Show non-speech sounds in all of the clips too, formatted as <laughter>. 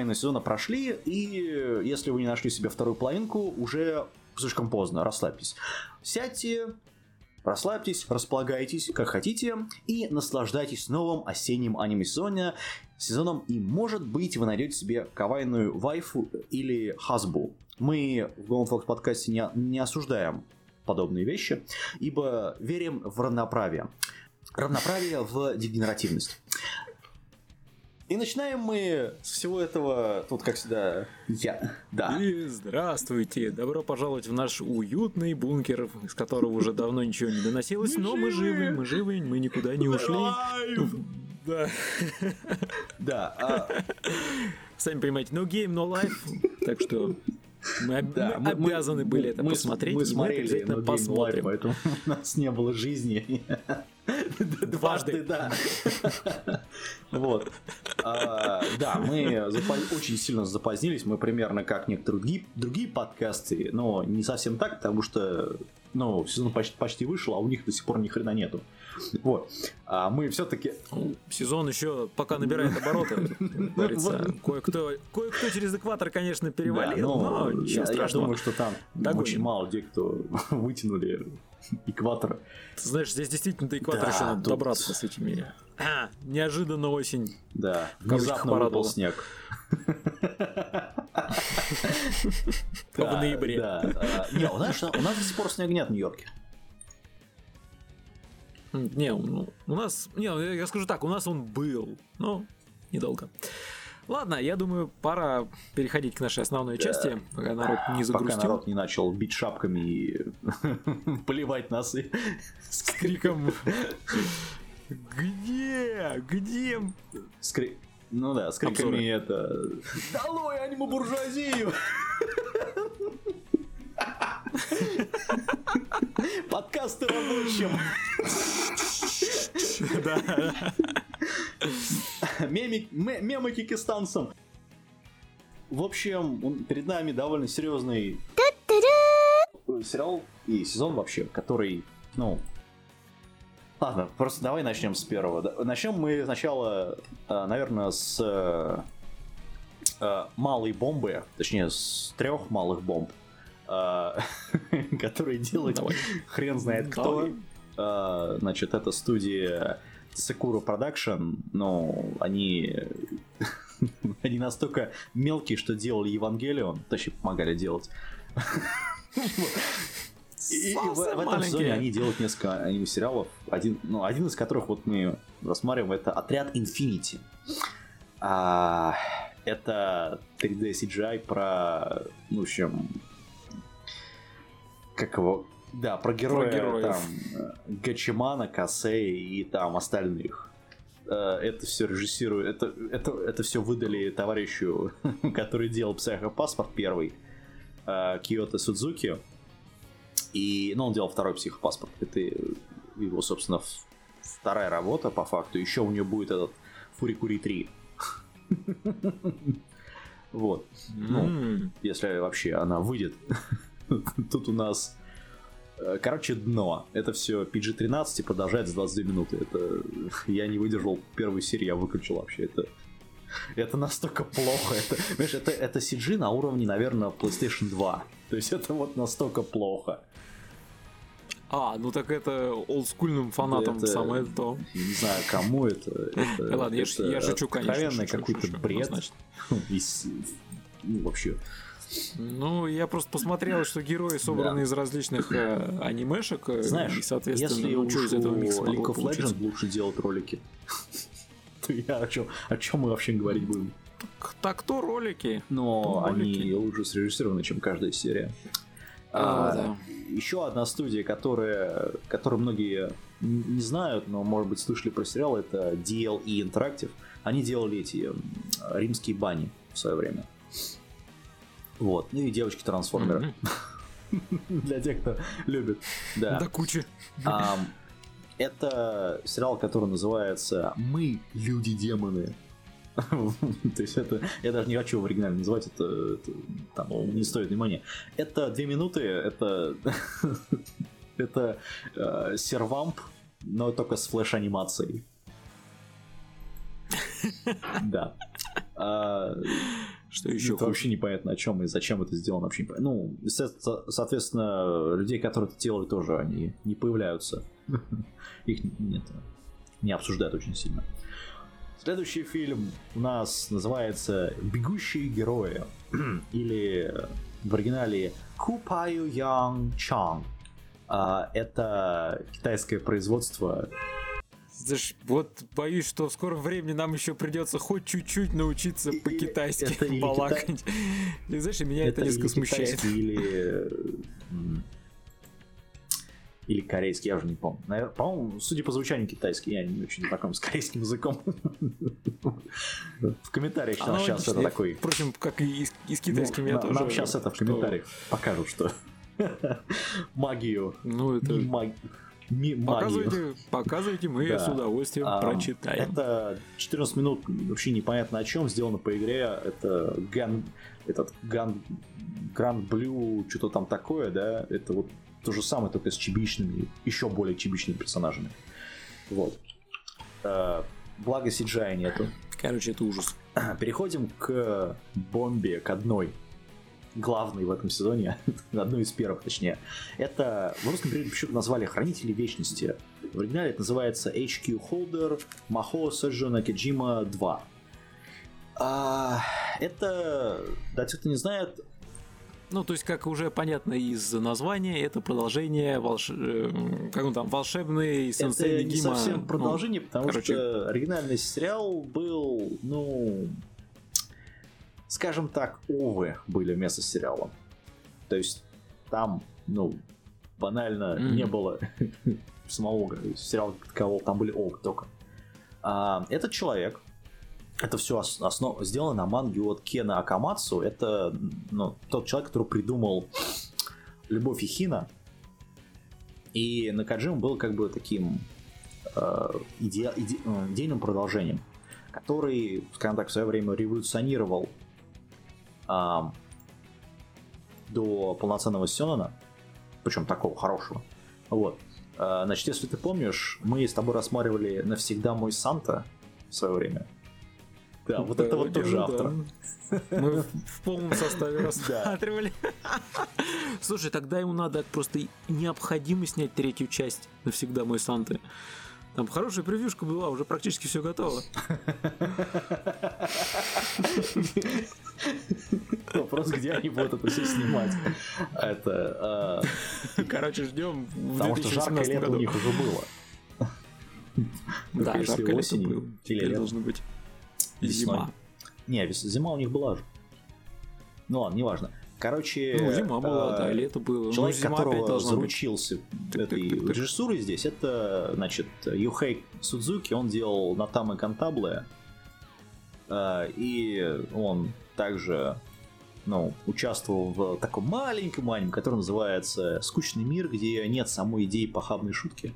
половине сезона прошли, и если вы не нашли себе вторую половинку, уже слишком поздно, расслабьтесь. Сядьте, расслабьтесь, располагайтесь, как хотите, и наслаждайтесь новым осенним аниме-сезоном, сезоном, и может быть вы найдете себе кавайную вайфу или хасбу. Мы в Golden Fox подкасте не, не осуждаем подобные вещи, ибо верим в равноправие. Равноправие в дегенеративность. И начинаем мы с всего этого, тут как всегда, я, да. И здравствуйте, добро пожаловать в наш уютный бункер, из которого уже давно ничего не доносилось, но мы живы, мы живы, мы никуда не ушли. Да. Да. а, Сами понимаете, no game, no life, так что мы, об- да, мы обязаны были это мы, посмотреть, Мы смотрели обязательно No Game No Life, посмотрим. поэтому <laughs> у нас не было жизни. Дважды, да. <laughs> Вот. А, Да, мы очень сильно запозднились. Мы примерно как некоторые другие, подкасты, но не совсем так, потому что ну, сезон почти, почти вышел, а у них до сих пор ни хрена нету. Вот. А мы все-таки Ну, Сезон еще пока набирает обороты. <laughs> Кое-кто, кое-кто через экватор, конечно, перевалил, но ничего я, я страшного. думаю, что там очень мало людей, кто <laughs> вытянули экватор. Ты знаешь, здесь действительно до экватора Да, еще надо тут- добраться с этими. А, неожиданно осень. Да, внезапно выпал снег. <laughs> В ноябре. Не, у нас, у нас до сих пор снега нет в Нью-Йорке. Не, ну, у нас... Не, я скажу так, у нас он был, но недолго. Ладно, я думаю, пора переходить к нашей основной части, пока народ не Пока загрустил. народ не начал бить шапками и <laughs> поливать нас. и- С криком Где? Где? с кри- Ну да, с криками Обзоры. это... Долой аниме-буржуазию! <laughs> Подкасты рабочим! Да. Мемы кикистанцам. В общем, перед нами довольно серьезный сериал и сезон вообще, который, ну... Ладно, просто давай начнем с первого. Начнем мы сначала, э, наверное, с э, э, малой бомбы, точнее, с трех малых бомб, э, <laughs> которые делают хрен знает кто. Э, Значит, это студия Sakura Production, но они <laughs> они настолько мелкие, что делали Евангелион, точнее помогали делать. И, и в, в этом сезоне они делают несколько аниме-сериалов, один, ну, один из которых вот мы рассматриваем, это «Отряд Infinity». А, это 3D CGI про, ну, в общем, как его, да, про героя, героев. там, э, Гачимана, Касей и там остальных. Э, Это все режиссирует, это, это, это все выдали товарищу, <laughs> который делал Психопаспорт первый, э, Киото Судзуки. И, ну, он делал второй психопаспорт. Это его, собственно, вторая работа по факту. Еще у него будет этот Фурикури 3. <laughs> Вот. Ну, если вообще она выйдет. <laughs> <laughs> Тут у нас, э, короче, дно. Это все PG-13 и продолжается 22 минуты. Это <laughs> я не выдержал первой серии, я выключил вообще. Это это настолько плохо. Это, понимаешь, это, это CG на уровне, наверное, PlayStation 2. То есть это вот настолько плохо. А, ну так это олдскульным фанатам Это- самое то. Я Не знаю, кому это. это ладно, я ж- это я шучу, конечно, Откровенный какой-то бред. <laughs> Из- ну, вообще. Ну, я просто посмотрел, что герои собраны Да. из различных э, анимешек, э, Знаешь, и, соответственно, если ну, что из этого микса League of? Legends лучше делать ролики, <laughs> я о чем, о чем мы вообще говорить будем? Так, так то ролики. Но Ролики. они лучше срежиссированы, чем каждая серия. А, А, да. Еще одна студия, которая, которую многие не знают, но, может быть, слышали про сериал, это DLE Interactive. Они делали эти римские бани в свое время. Вот. Ну и девочки-трансформеры. <laughs> Для тех, кто любит. Да. До кучи. Ам, это сериал, который называется «Мы, люди-демоны». <laughs> То есть это... Я даже не хочу в оригинале называть, это, это там, не стоит внимания. Это две минуты, это... <laughs> это э, сервамп но только с флеш-анимацией. Да. А, Что еще? это вообще непонятно о чем и зачем это сделано вообще непонятно. Ну, со- соответственно, людей, которые это делали, тоже они не появляются. <laughs> Их нет, не обсуждают очень сильно. Следующий фильм у нас называется «Бегущие герои» <clears throat> или в оригинале Купаю Yang Chang. А, Это китайское производство вот боюсь, что в скором времени нам еще придется хоть чуть-чуть научиться по-китайски балакать. И знаешь, меня это, несколько смущает. Или... Или корейский, я уже не помню. Наверно- по-моему, судя по звучанию китайский, я не очень знаком с корейским языком. В комментариях сейчас, сейчас это такой... Впрочем, как и, с- с китайским я Ну, тоже. Нам сейчас это в комментариях покажут, что магию, Ну, это... ми-. Показывайте, показывайте, мы Да. с удовольствием А, прочитаем. Это 14 минут вообще непонятно о чем, сделано по игре. Это Ган, этот Ган, Гранд Блю, что-то там такое, да. Это вот то же самое, только с чебичными, еще более чебичными персонажами. Вот. Э, Благо CGI нету. Короче, это ужас. Переходим к бомбе, к одной главной в этом сезоне, <laughs> одной из первых, точнее. Это в русском переводе почему-то назвали Хранители Вечности. В оригинале это называется HQ Holder Махо Сэджона Кеджима 2. А, это, да, те, кто не знает, Ну, то есть, как уже понятно из названия, это продолжение волш... э, как он там, волшебный сенсей это не Негима. совсем Ну, продолжение, потому короче. что оригинальный сериал был, ну, скажем так, овы были вместо сериала. То есть там, ну, банально Мгм. не было <laughs> самого сериала как такового, там были овы только. А, этот человек, это все основ... сделано на манге от Кена Акамацу. Это ну, тот человек, который придумал Любовь и Хина. И Накаджима был как бы таким э, иде- иде- идейным продолжением, который, скажем так, в свое время революционировал ам, до полноценного Сёнона, причем такого хорошего. Вот. Э, Значит, если ты помнишь, мы с тобой рассматривали «Навсегда мой Санта» в свое время. Да, вот это вот Да, тоже да. автор. Мы в- в полном составе <laughs> рассматривали. Слушай, тогда ему надо просто необходимо снять третью часть навсегда мой Санты. Там хорошая превьюшка была, уже практически все готово. Вопрос, где они будут это все снимать. Это... э, Короче, ждем Потому что жаркое 2017 лето у них уже было. Да, жаркое лето осенью было. Теперь должно быть зима. Не, зима у них была же. Ну ладно, неважно. Короче... Ну, зима была, э, да, лето было. Ну, Человек, зима опять которого быть. заручился Так, этой так, так, так. режиссурой здесь, это, значит, Юхей Судзуки, он делал Натамы Кантабле, э, и он также ну, участвовал в таком маленьком аниме, который называется «Скучный мир», где нет самой идеи похабной шутки.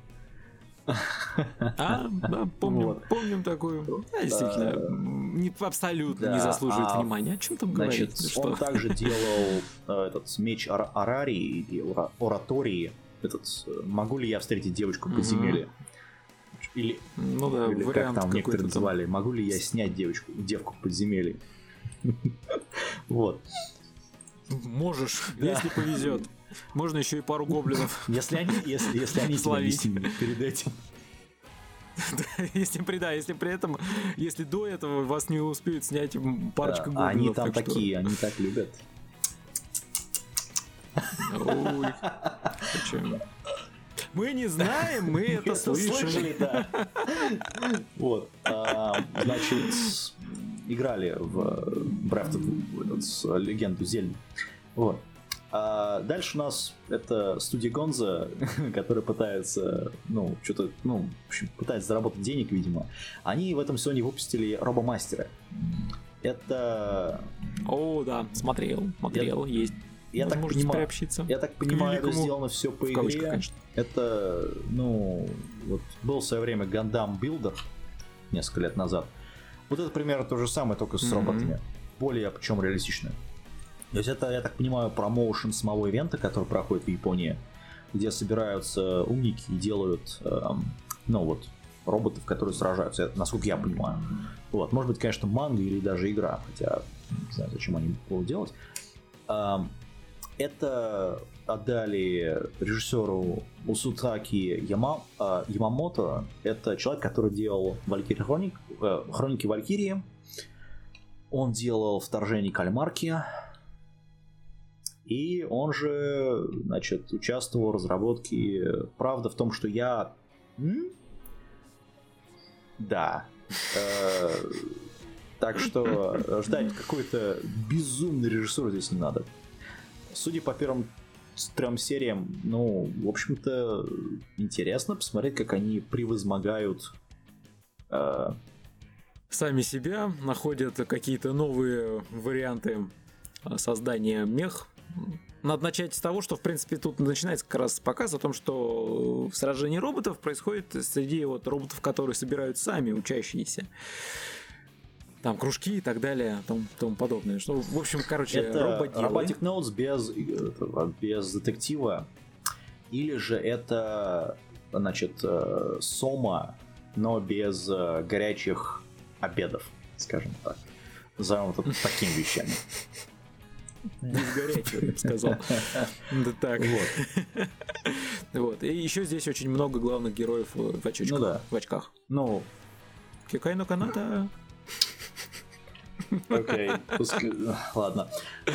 А, да, помним, Вот. помним такую. Да, действительно, Да. не, абсолютно не Да, заслуживает а, внимания. О чем там Значит, говорить? Что? он также <laughs> делал э, этот меч Ара- Арарии или Ора- Оратории. Этот э, «Могу ли я встретить девочку в подземелье?» Или Ну да, Или как вариант там некоторые там. называли, могу ли я снять девочку, девку в подземелье? <laughs> Вот. Можешь, если повезет. Можно еще и пару гоблинов. <laughs> Если они, если, если они Словить. перед этим. <laughs> Если при, да, если при этом, если до этого вас не успеют снять м, парочка Да, они там так что- такие, они так любят. Ой? Мы не знаем, мы <laughs> это слышали. Вот. а, Значит, играли в Breath of легенду Зельды. Вот. А дальше у нас это студия Гонза, <laughs> которая пытается, ну, что-то, ну, в общем, пытается заработать денег, видимо. Они в этом сезоне выпустили Робомастера. Это, О, да, смотрел, смотрел, есть. я так понимаю, приобщиться. я так понимаю, это сделано все по В кавычках, игре. конечно. Это, ну, вот был в свое время Гандам Билдер несколько лет назад. Вот это примерно то же самое, только с Мгм. роботами. Более, причем реалистично. То есть это, я так понимаю, промоушен самого ивента, который проходит в Японии, где собираются умники и делают эм, Ну вот, роботов, которые сражаются, насколько я понимаю. Вот, может быть, конечно, манга или даже игра, хотя не знаю, зачем они будут делать. Это отдали режиссеру Усутаки Яма, э, Ямамото. Это человек, который делал Валькирия Хроник, э, Хроники Валькирии. Он делал Вторжение Кальмарки. И он же, значит, участвовал в разработке. Правда в том, что я... М? Да. Э, так что ждать какой-то безумный режиссер здесь не надо. Судя по первым трем сериям, ну, в общем-то, интересно посмотреть, как они превозмогают э... сами себя, находят какие-то новые варианты э, создания мех. Надо начать с того, что, в принципе, тут начинается как раз показ о том, что сражение роботов происходит среди вот роботов, которые собирают сами учащиеся там кружки и так далее, тому, тому подобное. Что, в общем, короче, это Robotic Notes без, без детектива, или же это, значит, э, Сома, но без э, горячих обедов, скажем так. Назовем это такими вещами. Без горячего, я бы сказал. Да так. Вот. Вот. И еще здесь очень много главных героев в очочках. Ну да. В очках. Ну. Кикайно Каната Окей, ладно.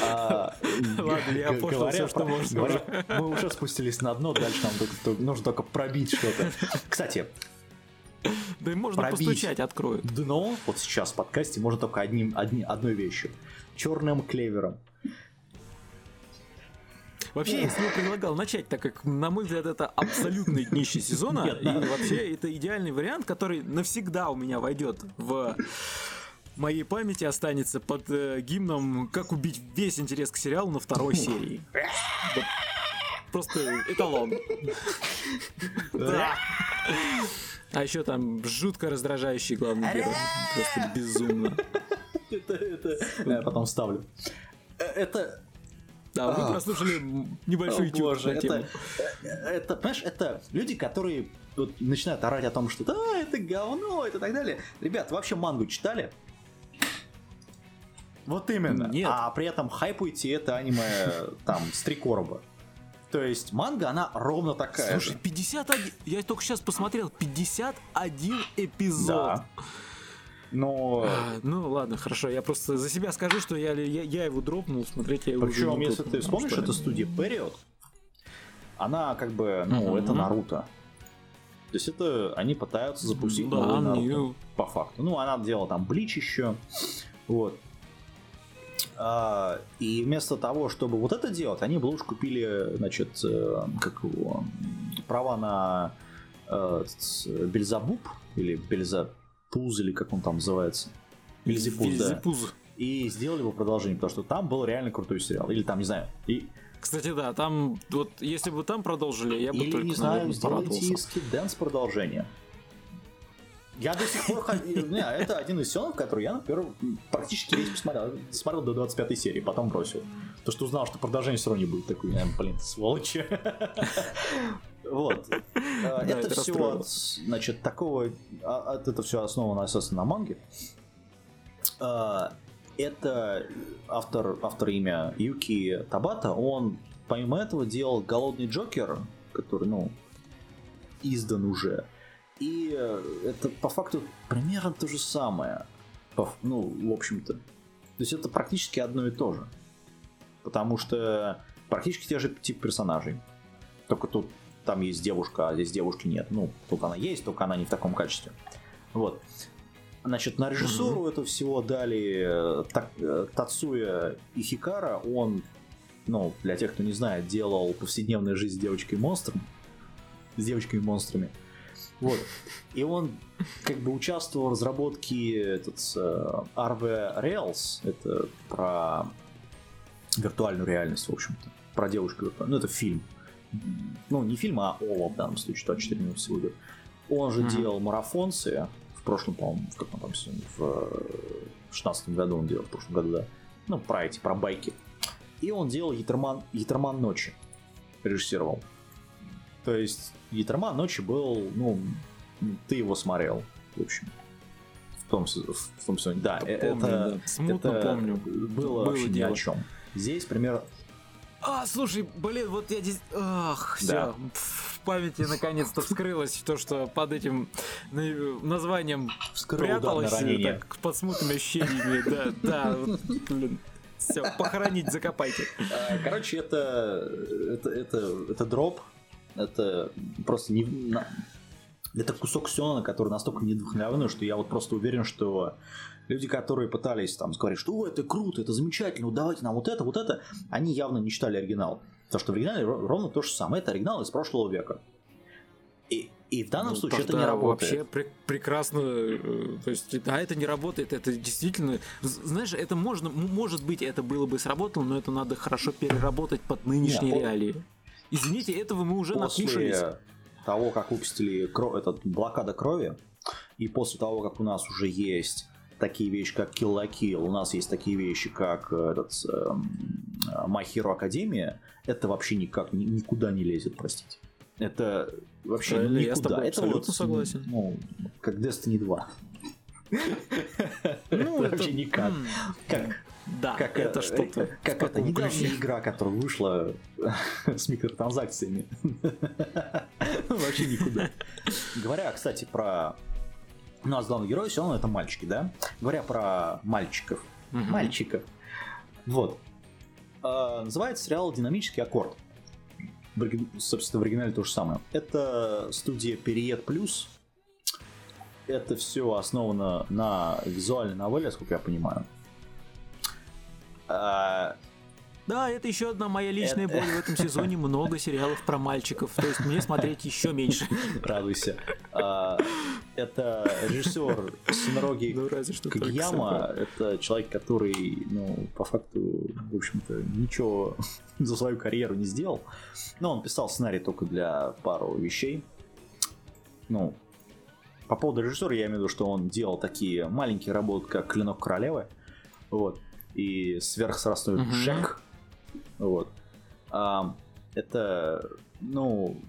А, <laughs> ладно, я понял все, что можно. Мы уже спустились на дно, дальше нам нужно только пробить что-то. Кстати, да и можно пробить постучать, откроют. Дно, вот сейчас в подкасте, можно только одним, одни, одной вещью. Черным клевером. Вообще, я себе предлагал начать, так как, на мой взгляд, это абсолютный днище сезона. Нет, и вообще, это идеальный вариант, который навсегда у меня войдет в моей памяти останется под э, гимном «Как убить весь интерес к сериалу» на второй серии. Просто эталон. Да. А еще там жутко раздражающий главный герой. Просто безумно. Это, это... Я потом ставлю. Э, это да, вы прослушали небольшой этюд боже, на тему. Это, это, понимаешь, это люди, которые вот начинают орать о том, что да, это говно, это так далее. Ребят, вообще мангу читали? Вот именно. Нет. А при этом хайпуйте это аниме там с три короба. То есть манга, она ровно такая Слушай, же. 51... Я только сейчас посмотрел. 51 эпизод. Да. Но... А, ну ладно, хорошо. Я просто за себя скажу, что я, я, я его дропнул, смотреть я его Причем, уже если ты вспомнишь, что... это студия Period, она как бы, ну, mm-hmm. это Наруто. То есть это они пытаются запустить да, новый Наруто, по факту. Ну, она делала там Блич еще. Вот. А, и вместо того, чтобы вот это делать, они бы лучше купили, значит, э, как его, права на э, Бельзабуб или Бельзапуз, или как он там называется. Бельзипуз, да. И сделали бы продолжение, потому что там был реально крутой сериал. Или там, не знаю, и кстати, да, там вот если бы там продолжили, я бы Или, только, не знаю, сделайте Skid Dance продолжение. Я до сих пор ходил. Не, это один из сёнов, который я, например, практически весь посмотрел. Смотрел до 25 серии, потом бросил. То, что узнал, что продолжение все равно не будет такой, блин, сволочи. Вот. А, это все, значит, такого... А, это все основано, естественно, на манге. А, это автор, автор имя Юки Табата. Он, помимо этого, делал «Голодный Джокер», который, ну, издан уже. И э, это по факту примерно то же самое. Ну, в общем-то. То есть это практически одно и то же. Потому что практически те же тип персонажей. Только тут там есть девушка, а здесь девушки нет. Ну, только она есть, только она не в таком качестве. Вот. Значит, на режиссуру mm-hmm. это всего дали э, э, Тацуя Ихикара. Он, ну, для тех, кто не знает, делал повседневную жизнь с девочкой-монстром. С девочками-монстрами. Вот. И он как бы участвовал в разработке этот uh, RV Rails, это про виртуальную реальность, в общем-то. Про девушку Ну, это фильм. Ну, не фильм, а ОВА в данном случае, 24 минуты всего идет. Он же mm-hmm. делал марафонцы в прошлом, по-моему, в каком там в 16 году он делал, в прошлом году, да. Ну, про эти, про байки. И он делал Ятерман, Ятерман ночи. Режиссировал. То есть Ятерман ночи был, ну, Ты его смотрел, в общем. В том, в том сезоне. Да, помню, это, да. Смутно это помню. Было, Было вообще ни о чем. Здесь пример А, слушай, блин, вот я здесь... Ах, все. Да. В памяти наконец-то вскрылось то, что под этим на- названием вскрыл пряталось э, так, под смутными ощущениями. Да, да, вот, блин. Все, похоронить, закопайте. А, Короче, это, это, это, это дроп. Это просто не... Это кусок Сёнона, который настолько недвухновенный, что я вот просто уверен, что люди, которые пытались там сказать, что «О, это круто, это замечательно, давайте нам вот это, вот это», они явно не читали оригинал. Потому что в оригинале ро- ровно то же самое. Это оригинал из прошлого века. И, и в данном Ну, случае это не работает. Вообще пре- прекрасно. э, То есть, да, это не работает, это действительно. Знаешь, это можно, может быть, это было бы сработало, но это надо хорошо переработать под нынешние Не, по- реалии. Извините, этого мы уже накушались. после того, как выпустили кро- этот блокада крови, и после того, как у нас уже есть такие вещи, как Kill la Kill, у нас есть такие вещи, как э, этот э, My Hero Academia, это вообще никак ни- никуда не лезет, простите. Это вообще Правильно, никуда. я с тобой это абсолютно вот, согласен. Ну, как Destiny 2. <laughs> Ну, это вообще никак. Как Да, как это что-то. э, Как это недавняя игра, которая вышла <laughs> с микротранзакциями. <laughs> Вообще никуда. Говоря, кстати, про... У нас главный герой, все равно это мальчики, да? Говоря про мальчиков. Мальчиков. Вот. А, Называется сериал «Динамический аккорд». Собственно, в оригинале то же самое. Это студия Периет Плюс. Это все основано на визуальной новелле, сколько я понимаю. А, Да, это еще одна моя личная Это- боль в этом сезоне. Много сериалов про мальчиков. То есть мне смотреть еще меньше. Радуйся. А, Это режиссер Синроги Ну. Сакура. Это человек, который, ну, по факту, в общем-то, ничего за свою карьеру не сделал. Но он писал сценарий только для пару вещей. Ну, по поводу режиссера я имею в виду, что он делал такие маленькие работы, как «Клинок королевы», вот, и «Сверхсрастной Мгм. Джек», вот. А, это, ну...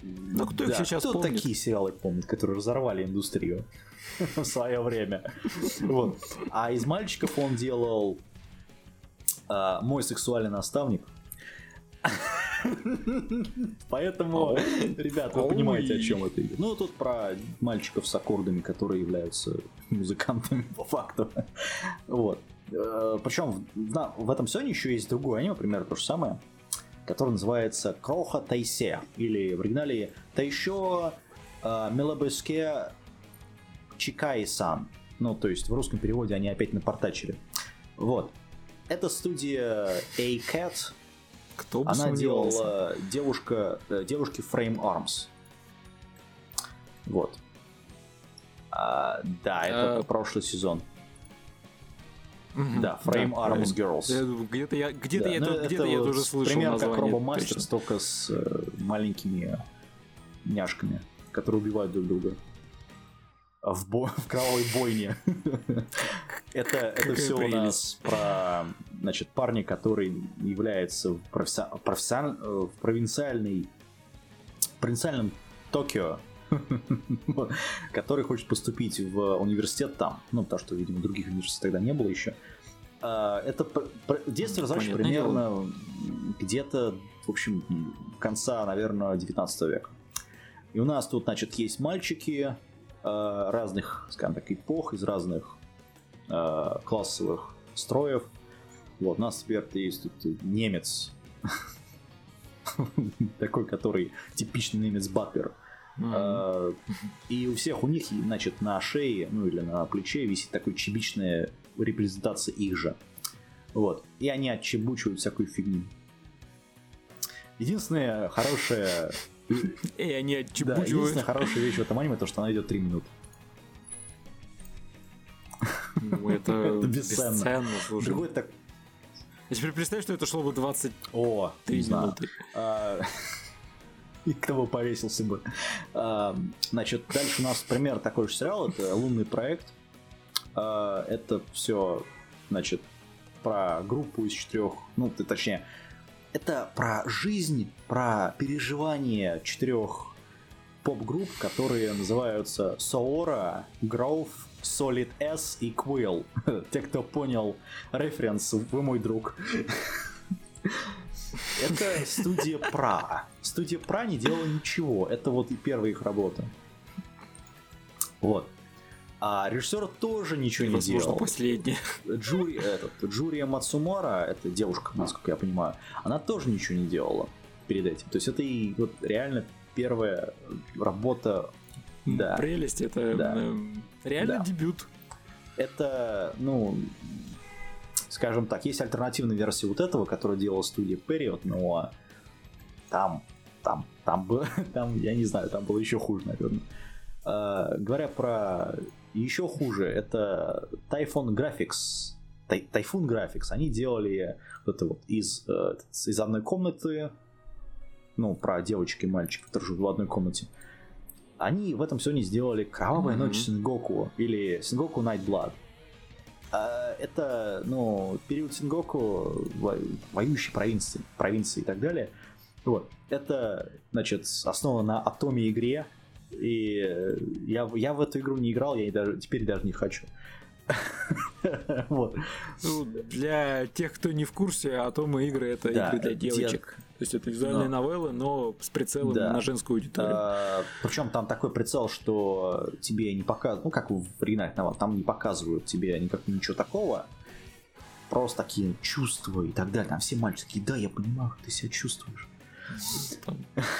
Ну, кто их сейчас кто помнит? такие сериалы помнит, которые разорвали индустрию <laughs> в свое время? <laughs> Вот. А из мальчиков он делал а, «Мой сексуальный наставник», <laughs> Поэтому, ребят, вы понимаете, о чем это идет. Ну, тут про мальчиков с аккордами, которые являются музыкантами по факту. Вот. Причем в, в этом сезоне еще есть другое аниме, примерно то же самое, которое называется Кроха Тайсе, или в оригинале Тайшо э, Милабеске Чикай-сан. Ну, то есть в русском переводе они опять напортачили. Вот. Это студия A-Cat, Кто бы она делала девушка, э, девушки Frame Arms. Вот. А, да, это А, прошлый сезон. Да, Frame правильно. Arms Girls. Где-то я, где-то Да, я, ну, это где-то я вот тоже слышал Пример как название. Робомастер, точно. только с э, маленькими няшками, которые убивают друг друга. В, бо- в кровавой бойне. <laughs> Это, это все у нас про значит, парня, который является професси- профессион- э, в провинциальной провинциальном Токио, который хочет поступить в университет там. Ну, потому что, видимо, других университетов тогда не было еще. А, Это действие разворачивается примерно где-то, в общем, конца, наверное, 19 века. И у нас тут, значит, есть мальчики э, разных, скажем так, эпох, из разных э, классовых строев. Вот, у нас теперь есть тут немец, <laughs> такой, который типичный немец Батлер. Э, И у всех у них, значит, на шее, ну или на плече висит такой чебичная репрезентация их же. Вот. И они отчебучивают всякую фигню. Единственная хорошая... Эй, <laughs> они Да, отчебучивают. единственная хорошая вещь в этом аниме, то, что она идет 3 минуты. Ну, это <laughs> Это бесценно. бесценно, слушай. Другой так... Я теперь представь, что это шло бы 23 О, минуты. А, <laughs> И кто бы повесился бы. Значит, дальше у нас пример такой же сериал, это «Лунный проект». А, Это все, значит, про группу из четырех, ну, точнее, это про жизнь, про переживание четырех поп-групп, которые называются Soora, Grove, Solid S и Quill. <laughs> Те, кто понял референс, вы мой друг. Это студия Пра. Студия Пра не делала ничего. Это вот и первая их работа. Вот. А режиссер тоже ничего не делал. последний. Джури, этот, Джурия Мацумара, это девушка, насколько я понимаю, она тоже ничего не делала перед этим. То есть это и вот реально первая работа. Да. Прелесть, это да. Реально да. дебют. Это, ну, скажем так, есть альтернативная версия вот этого, которую делала студия Period, но там, там, там было, <laughs> там, я не знаю, там было еще хуже, наверное. Uh, говоря про еще хуже, это Typhoon Graphics. Typhoon Graphics, они делали вот это вот из, uh, из одной комнаты, ну, про девочек и мальчиков, которые живут в одной комнате. Они в этом сезоне сделали Кровавая mm-hmm. ночь Сингоку или Сингоку Night Blood. А, это, ну, период Сингоку, воюющей провинции, провинции и так далее. Вот. Это, значит, основано на Атоме игре, и я, я в эту игру не играл, я даже, теперь даже не хочу. <laughs> вот. Ну, для тех, кто не в курсе, Атомы игры это да, игры для девочек. То есть это визуальные но... новеллы, но с прицелом да. на женскую аудиторию. А, причем там такой прицел, что тебе не показывают, ну как в оригинале там не показывают тебе никак ничего такого. Просто такие чувства и так далее. Там все мальчики, да, я понимаю, как ты себя чувствуешь. Там,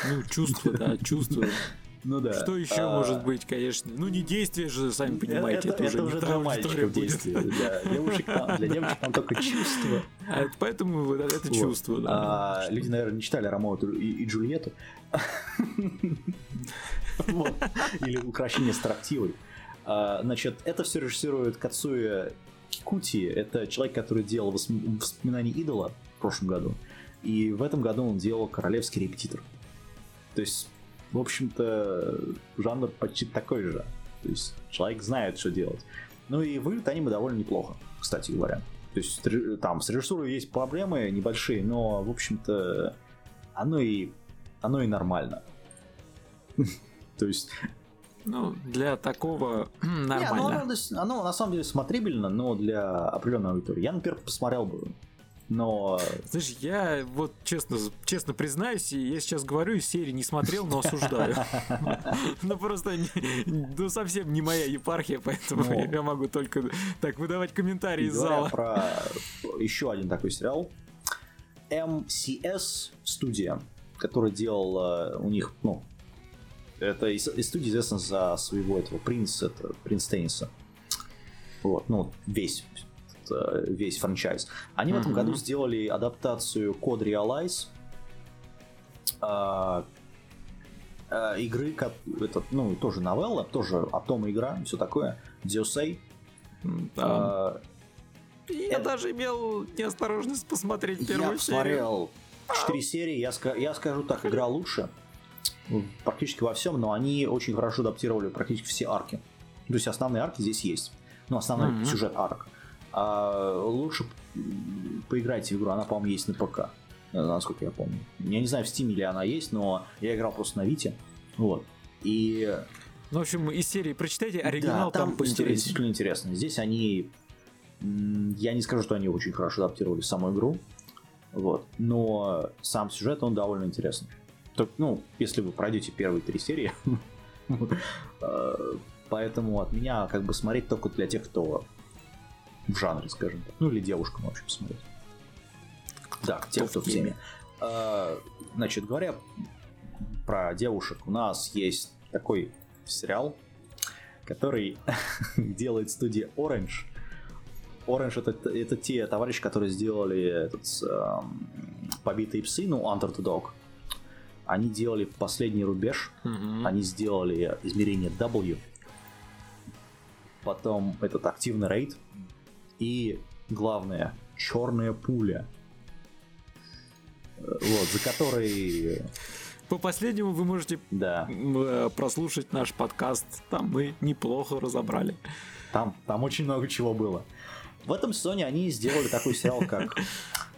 ну, чувства, да, чувства. <laughs> Ну да. Что еще а... может быть, конечно? Ну не действие же, сами понимаете, это, это, это уже для мальчиков действие. Для девушек там, для девушек там только чувство. А, поэтому это вот. чувство. Да, а, люди, наверное, не читали Ромео и, и Джульетту. Или украшение строптивой. А, значит, это все режиссирует Кацуя Кикути. Это человек, который делал воспоминания идола в прошлом году. И в этом году он делал королевский репетитор. То есть в общем-то, жанр почти такой же. То есть человек знает, что делать. Ну и выглядят они довольно неплохо, кстати говоря. То есть там с режиссурой есть проблемы небольшие, но, в общем-то, оно и, оно и нормально. То есть ну, для такого нормально. <clears throat> Не, оно, оно на самом деле смотрибельно, но для определенной аудитории. Я, например, посмотрел бы но... Знаешь, я вот честно, честно признаюсь, я сейчас говорю, из серии не смотрел, но осуждаю. <laughs> Ну просто ну совсем не моя епархия, поэтому я могу только так выдавать комментарии из зала. про еще один такой сериал. MCS студия, который делал э, у них, ну, это из, студии известна за своего этого принца, это принц Тенниса. Вот, ну, весь весь франчайз. Они в этом году сделали адаптацию Code Realize, э, э, игры, как, это, ну, тоже новелла, тоже Атома игра, все такое, Диосей. Да. Я это... даже имел неосторожность посмотреть первую я серию. Я смотрел 4 серии, я, я скажу так, игра лучше практически во всем, но они очень хорошо адаптировали практически все арки. То есть основные арки здесь есть. Ну, основной mm-hmm. сюжет арк. А лучше поиграйте в игру, она, по-моему, есть на ПК, насколько я помню. Я не знаю, в Steam ли она есть, но я играл просто на Вите. Вот. И... Ну, в общем, из серии прочитайте, оригинал да, там, там поинтереснее. действительно интересно. Здесь они... Я не скажу, что они очень хорошо адаптировали саму игру, вот. Но сам сюжет, он довольно интересный. Так, ну, если вы пройдете первые три серии, <laughs> э, поэтому от меня как бы смотреть только для тех, кто в жанре, скажем так. Ну или девушкам, в общем, смотреть. Да, те, кто в теме. А, значит, говоря про девушек, у нас есть такой сериал, который <laughs> делает студия Orange. Orange это, это те товарищи, которые сделали этот эм, побитые псы, ну, Under the Dog. Они делали последний рубеж, mm-hmm. они сделали измерение W, потом этот активный рейд, и, главное, черная пуля. Вот, за которой... По последнему вы можете да. Э, прослушать наш подкаст. Там мы неплохо разобрали. Там, там очень много чего было. В этом сезоне они сделали такой сериал, как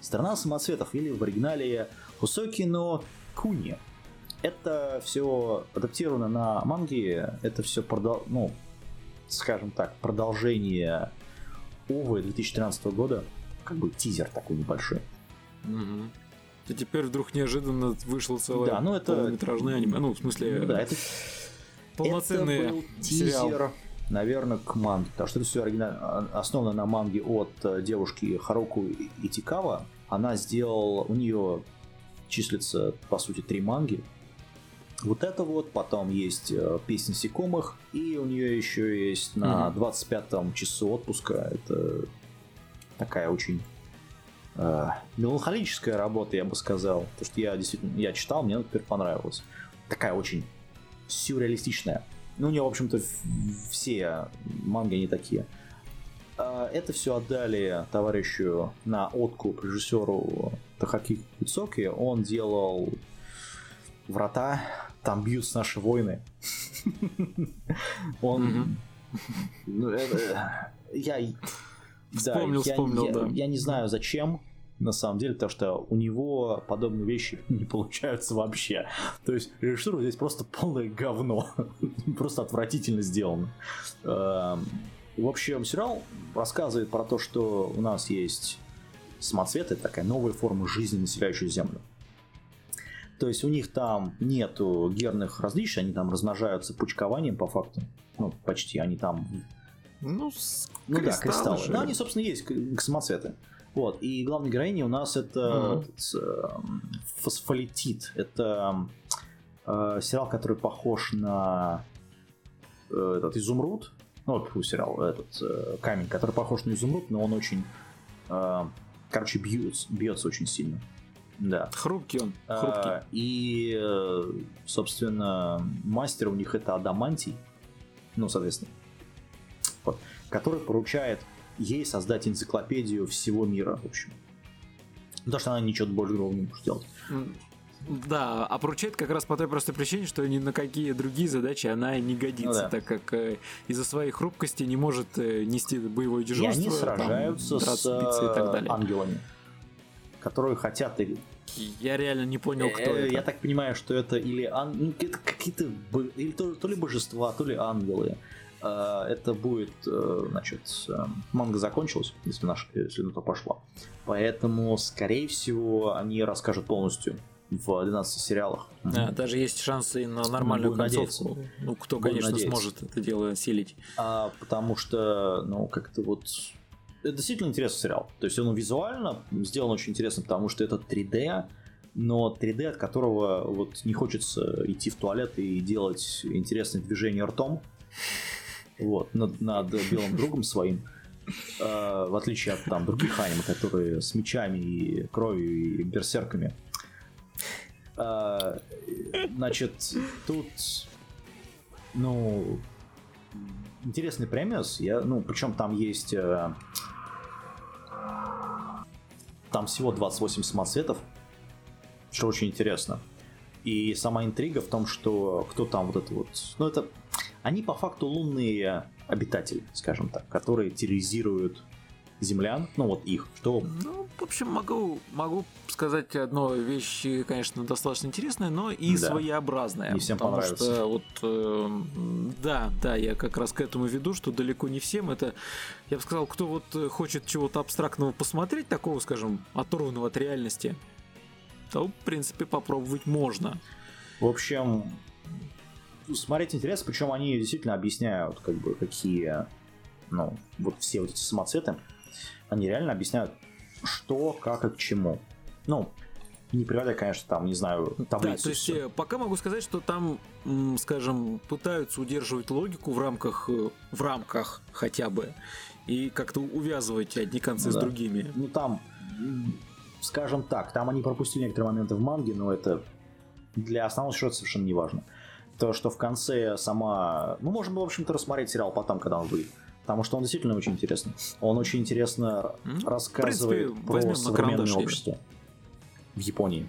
«Страна самоцветов» или в оригинале «Хусоки но Куни». это все адаптировано на манги, это все продол... ну, скажем так, продолжение Овы 2013 года, как бы тизер такой небольшой. Угу. И теперь вдруг неожиданно вышло целое да, ну это... полнометражное аниме. Ну, в смысле, ну, да, это... полноценный это был сериал. тизер, наверное, к манге. Потому что это все оригинально, основано на манге от э, девушки Харуку Итикава. Она сделала, у нее числится, по сути, три манги. Вот это вот, потом есть э, песни насекомых, и у нее еще есть на mm 25-м часу отпуска. Это такая очень э, меланхолическая работа, я бы сказал. Потому что я действительно, я читал, мне теперь понравилось. Такая очень сюрреалистичная. Ну, у нее, в общем-то, все манги не такие. Э, это все отдали товарищу на откуп режиссеру Тахаки Куцоки. Он делал врата, там бьются наши воины. <laughs> Он... Ну, я... Вспомнил, вспомнил, да. Я не знаю, зачем, на самом деле, потому что у него подобные вещи <laughs> не получаются вообще. То есть режиссура здесь просто полное говно. <laughs> просто отвратительно сделано. Эм, в общем, сериал рассказывает про то, что у нас есть самоцветы, такая новая форма жизни, населяющая Землю. То есть у них там нету герных различий, они там размножаются пучкованием по факту. Ну, почти, они там... Ну, ну да, кристаллы. Же. Да, они, собственно, есть самоцветы. Вот. И главной героиней у нас это mm-hmm. э, фосфолитит. Это э, сериал, который похож на э, этот изумруд. Ну, вот сериал, этот э, камень, который похож на изумруд, но он очень, э, короче, бьется, бьется очень сильно. Да. Хрупкий он. Хрупкий. А, и, э, собственно, мастер у них это Адамантий. Ну, соответственно. Вот, который поручает ей создать энциклопедию всего мира, в общем. Потому что она ничего больше другого не может делать. Да, а поручает как раз по той простой причине, что ни на какие другие задачи она не годится, ну, да. так как э, из-за своей хрупкости не может э, нести боевое дежурство. И они сражаются там, с и так далее. ангелами которые хотят... Я реально не понял, кто э, это. Я так понимаю, что это или ан... ну, это какие-то или то, то ли божества, то ли ангелы. Э, это будет, э, значит, манга закончилась, если, наш, если на то пошло. Поэтому, скорее всего, они расскажут полностью в 12 сериалах. Да, даже есть шансы на нормальную Буду концовку. Надеяться. Ну, кто, конечно, надеяться. сможет это дело осилить. А, потому что, ну, как-то вот это действительно интересный сериал. То есть он визуально сделан очень интересно, потому что это 3D, но 3D, от которого вот не хочется идти в туалет и делать интересные движения ртом. Вот, над, над белым другом своим. Э, в отличие от там других аниме, которые с мечами и кровью и берсерками. Э, значит, тут ну интересный премиус. Я, ну, причем там есть э, там всего 28 самоцветов, что очень интересно. И сама интрига в том, что кто там вот это вот... Ну, это... Они по факту лунные обитатели, скажем так, которые терроризируют землян, ну вот их, что... Ну, в общем, могу, могу сказать одну вещь, конечно, достаточно интересная, но и да. своеобразная. Не всем потому понравится. что вот, э, да, да, я как раз к этому веду, что далеко не всем это, я бы сказал, кто вот хочет чего-то абстрактного посмотреть, такого, скажем, оторванного от реальности, то, в принципе, попробовать можно. В общем, смотреть интересно, причем они действительно объясняют, как бы, какие, ну, вот все вот эти самоцветы, они реально объясняют, что, как и к чему. Ну, не приводя, конечно, там, не знаю, таблицу. Да, то есть все. Э, пока могу сказать, что там, скажем, пытаются удерживать логику в рамках, э, в рамках хотя бы, и как-то увязывать одни концы ну, с да. другими. Ну там, скажем так, там они пропустили некоторые моменты в манге, но это для основного сюжета совершенно не важно. То, что в конце сама... Ну, можем, в общем-то, рассмотреть сериал потом, когда он выйдет потому что он действительно очень интересный. Он очень интересно mm-hmm. рассказывает принципе, про современное общество в Японии.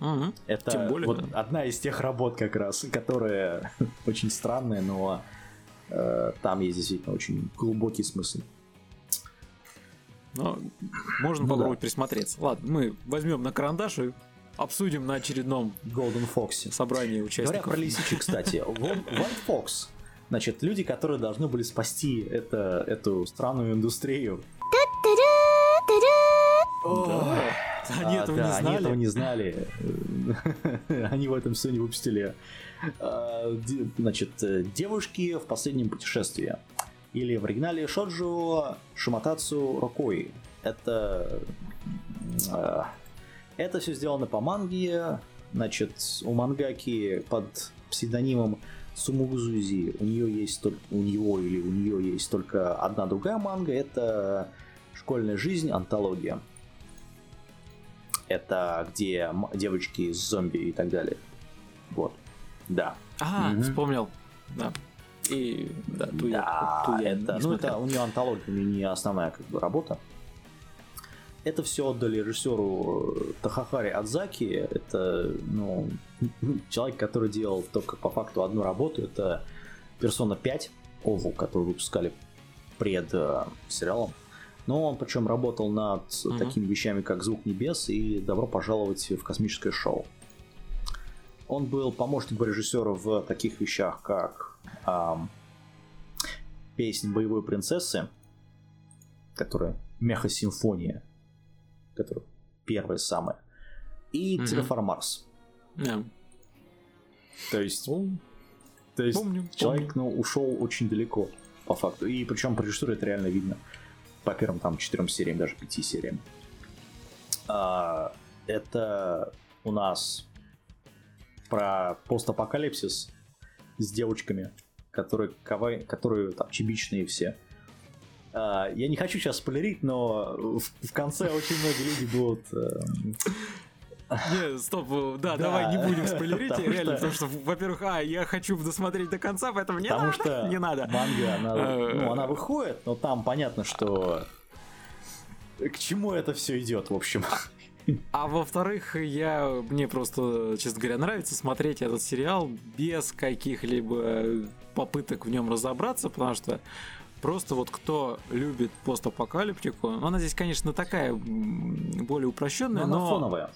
Угу. Это Тем более, вот да. одна из тех работ как раз, которая <laughs> очень странная, но э, там есть действительно очень глубокий смысл. Но можно ну, попробовать да. присмотреться. Ладно, мы возьмем на карандаш и обсудим на очередном Golden Fox собрании участников. Говоря про лисичек, кстати, <laughs> White Fox, значит, люди, которые должны были спасти это, эту странную индустрию. Да. Они А, этого да, не Они знали. этого не знали. <laughs> Они в этом все не выпустили. А, Значит, э, девушки в последнем путешествии. Или в оригинале Шоджо Шиматацу Рокой. Это... э, Это все сделано по манге. Значит, у мангаки под псевдонимом Сумугузузи у нее есть только у него или у нее есть только одна другая манга. Это Школьная жизнь, антология. Это где девочки с зомби и так далее. Вот. Да. А, Мгм. вспомнил. Да. И да, ту я, да, ту я это, ну, это у нее антология, у нее не основная как бы, работа. Это все отдали режиссеру э, Тахахари Адзаки. Это, ну, <laughs> человек, который делал только по факту одну работу. Это Персона 5 Ову, которую выпускали пред э, сериалом. Но он причем работал над Мгм. такими вещами, как Звук небес и Добро пожаловать в космическое шоу. Он был помощником режиссера в таких вещах, как ам, песнь боевой принцессы, которая Меха-симфония, которая первая самая, и Мгм. Терраформарс. Да. То есть, О, то есть Помню, человек ну, ушел очень далеко, по факту. И причем по режиссуре это реально видно. По первым там четырем сериям, даже пяти сериям. А, это у нас про постапокалипсис с девочками, которые, кавай, которые там чебичные все. А, я не хочу сейчас спойлерить, но в, в конце очень многие люди будут... эм, Не, стоп, э, да, Да. давай не будем спойлерить, Потому реально, что- потому что, во-первых, а, я хочу досмотреть до конца, поэтому не Потому надо, что не надо. манга, она, Э. ну, она выходит, но там понятно, что к чему это все идет, в общем. А во-вторых, я мне просто, честно говоря, нравится смотреть этот сериал без каких-либо попыток в нем разобраться, потому что просто вот кто любит постапокалиптику, ну, она здесь, конечно, такая более упрощенная, Но но, она фоновая.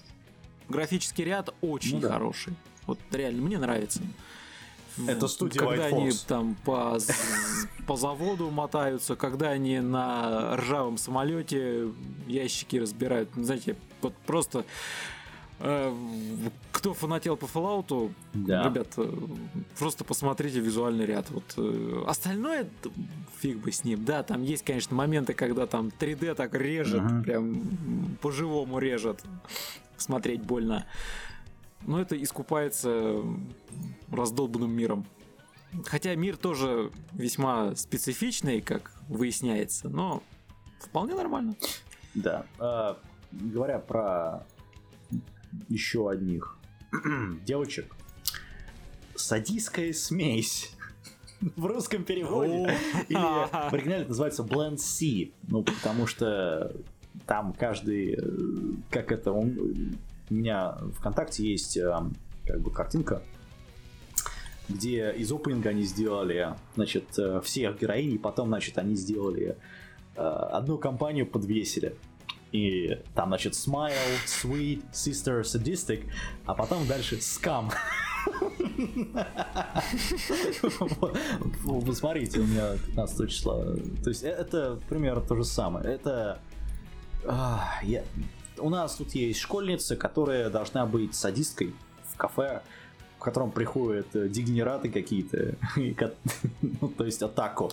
графический ряд очень Ну да. хороший. Вот реально, мне нравится. Это студия Когда White они Fox. там по, по заводу мотаются, когда они на ржавом самолете ящики разбирают. Ну, Знаете, вот просто кто фанател по Fallout, Да. ребят, э, просто посмотрите визуальный ряд. Вот э, остальное фиг бы с ним. Да, там есть, конечно, моменты, когда там 3D так режет, Мгм. прям по-живому режет. Смотреть больно. Но это искупается раздолбанным миром. Хотя мир тоже весьма специфичный, как выясняется, но вполне нормально. Да. А, говоря про еще одних <clears throat> девочек, садистская смесь. <laughs> В русском переводе. <laughs> Или в оригинале это называется Blend C. Ну, потому что там каждый, э, как это, он- у меня ВКонтакте есть э, как бы картинка, где из опенинга они сделали, значит, э, всех героинь, и потом, значит, они сделали одну компанию подвесили. И там, значит, Smile, Sweet, Sister, Sadistic, а потом дальше Scam. Вот, Посмотрите, у меня 15 числа. То есть э- это примерно то же самое. Это... У нас тут есть школьница, которая должна быть садисткой в кафе, в котором приходят э, дегенераты какие-то, <laughs> ну, то есть атаку.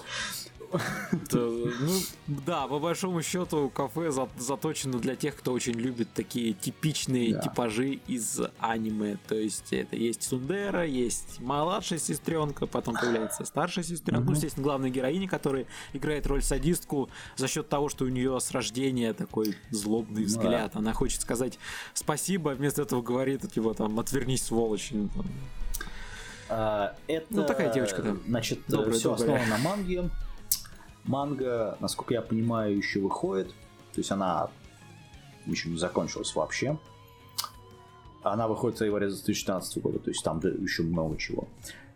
<laughs> Ну, да, по большому счету кафе за- заточено для тех, кто очень любит такие типичные типажи из аниме. То есть это есть Сундера, есть младшая сестренка, потом появляется старшая сестренка, ну, естественно, главная героиня, которая играет роль садистку за счет того, что у нее с рождения такой злобный Ну взгляд. Она хочет сказать спасибо, а вместо этого говорит, типа, там, отвернись, сволочь. Ну, там. А, Это, Ну, такая девочка, да. Значит, все добрая. основано на манге. Манга, насколько я понимаю, еще выходит. То есть она еще не закончилась вообще. Она выходит в январе 2014 года, то есть там еще много чего.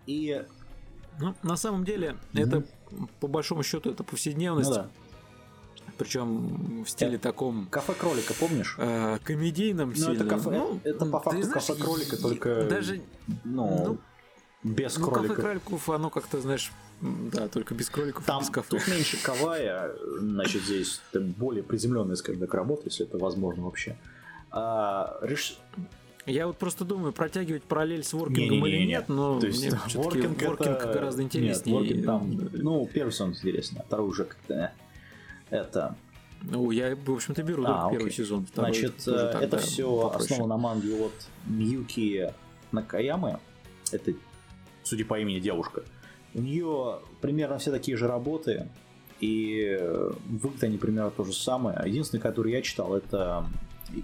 И Ну, на самом деле, это, по большому счету, это повседневность. ну да, причем в стиле таком... Кафе кролика, помнишь? Э, комедийном ну, сильно. Это, кафе, ну, это по факту знаешь, кафе кролика, только... Даже... Ну, ну без ну, кролика. кафе кроликов, оно как-то, знаешь, да, только без кроликов, Там, без кафе. Тут меньше кавая, значит, здесь более приземленная, скажем так, работа, если это возможно вообще. А, реш... Я вот просто думаю, протягивать параллель с воркингом не, не, не, или нет, но То есть, мне воркинг, воркинг это... гораздо интереснее. Нет, воркинг там, ну, первый сезон интереснее, а второй уже как-то... Это... Ну, я, в общем-то, беру а, первый окей. сезон. Второй Значит, это все основано на манге от Мьюки Накаямы. Это, судя по имени, девушка. У нее примерно все такие же работы, и выглядят они примерно то же самое. Единственное, который я читал, это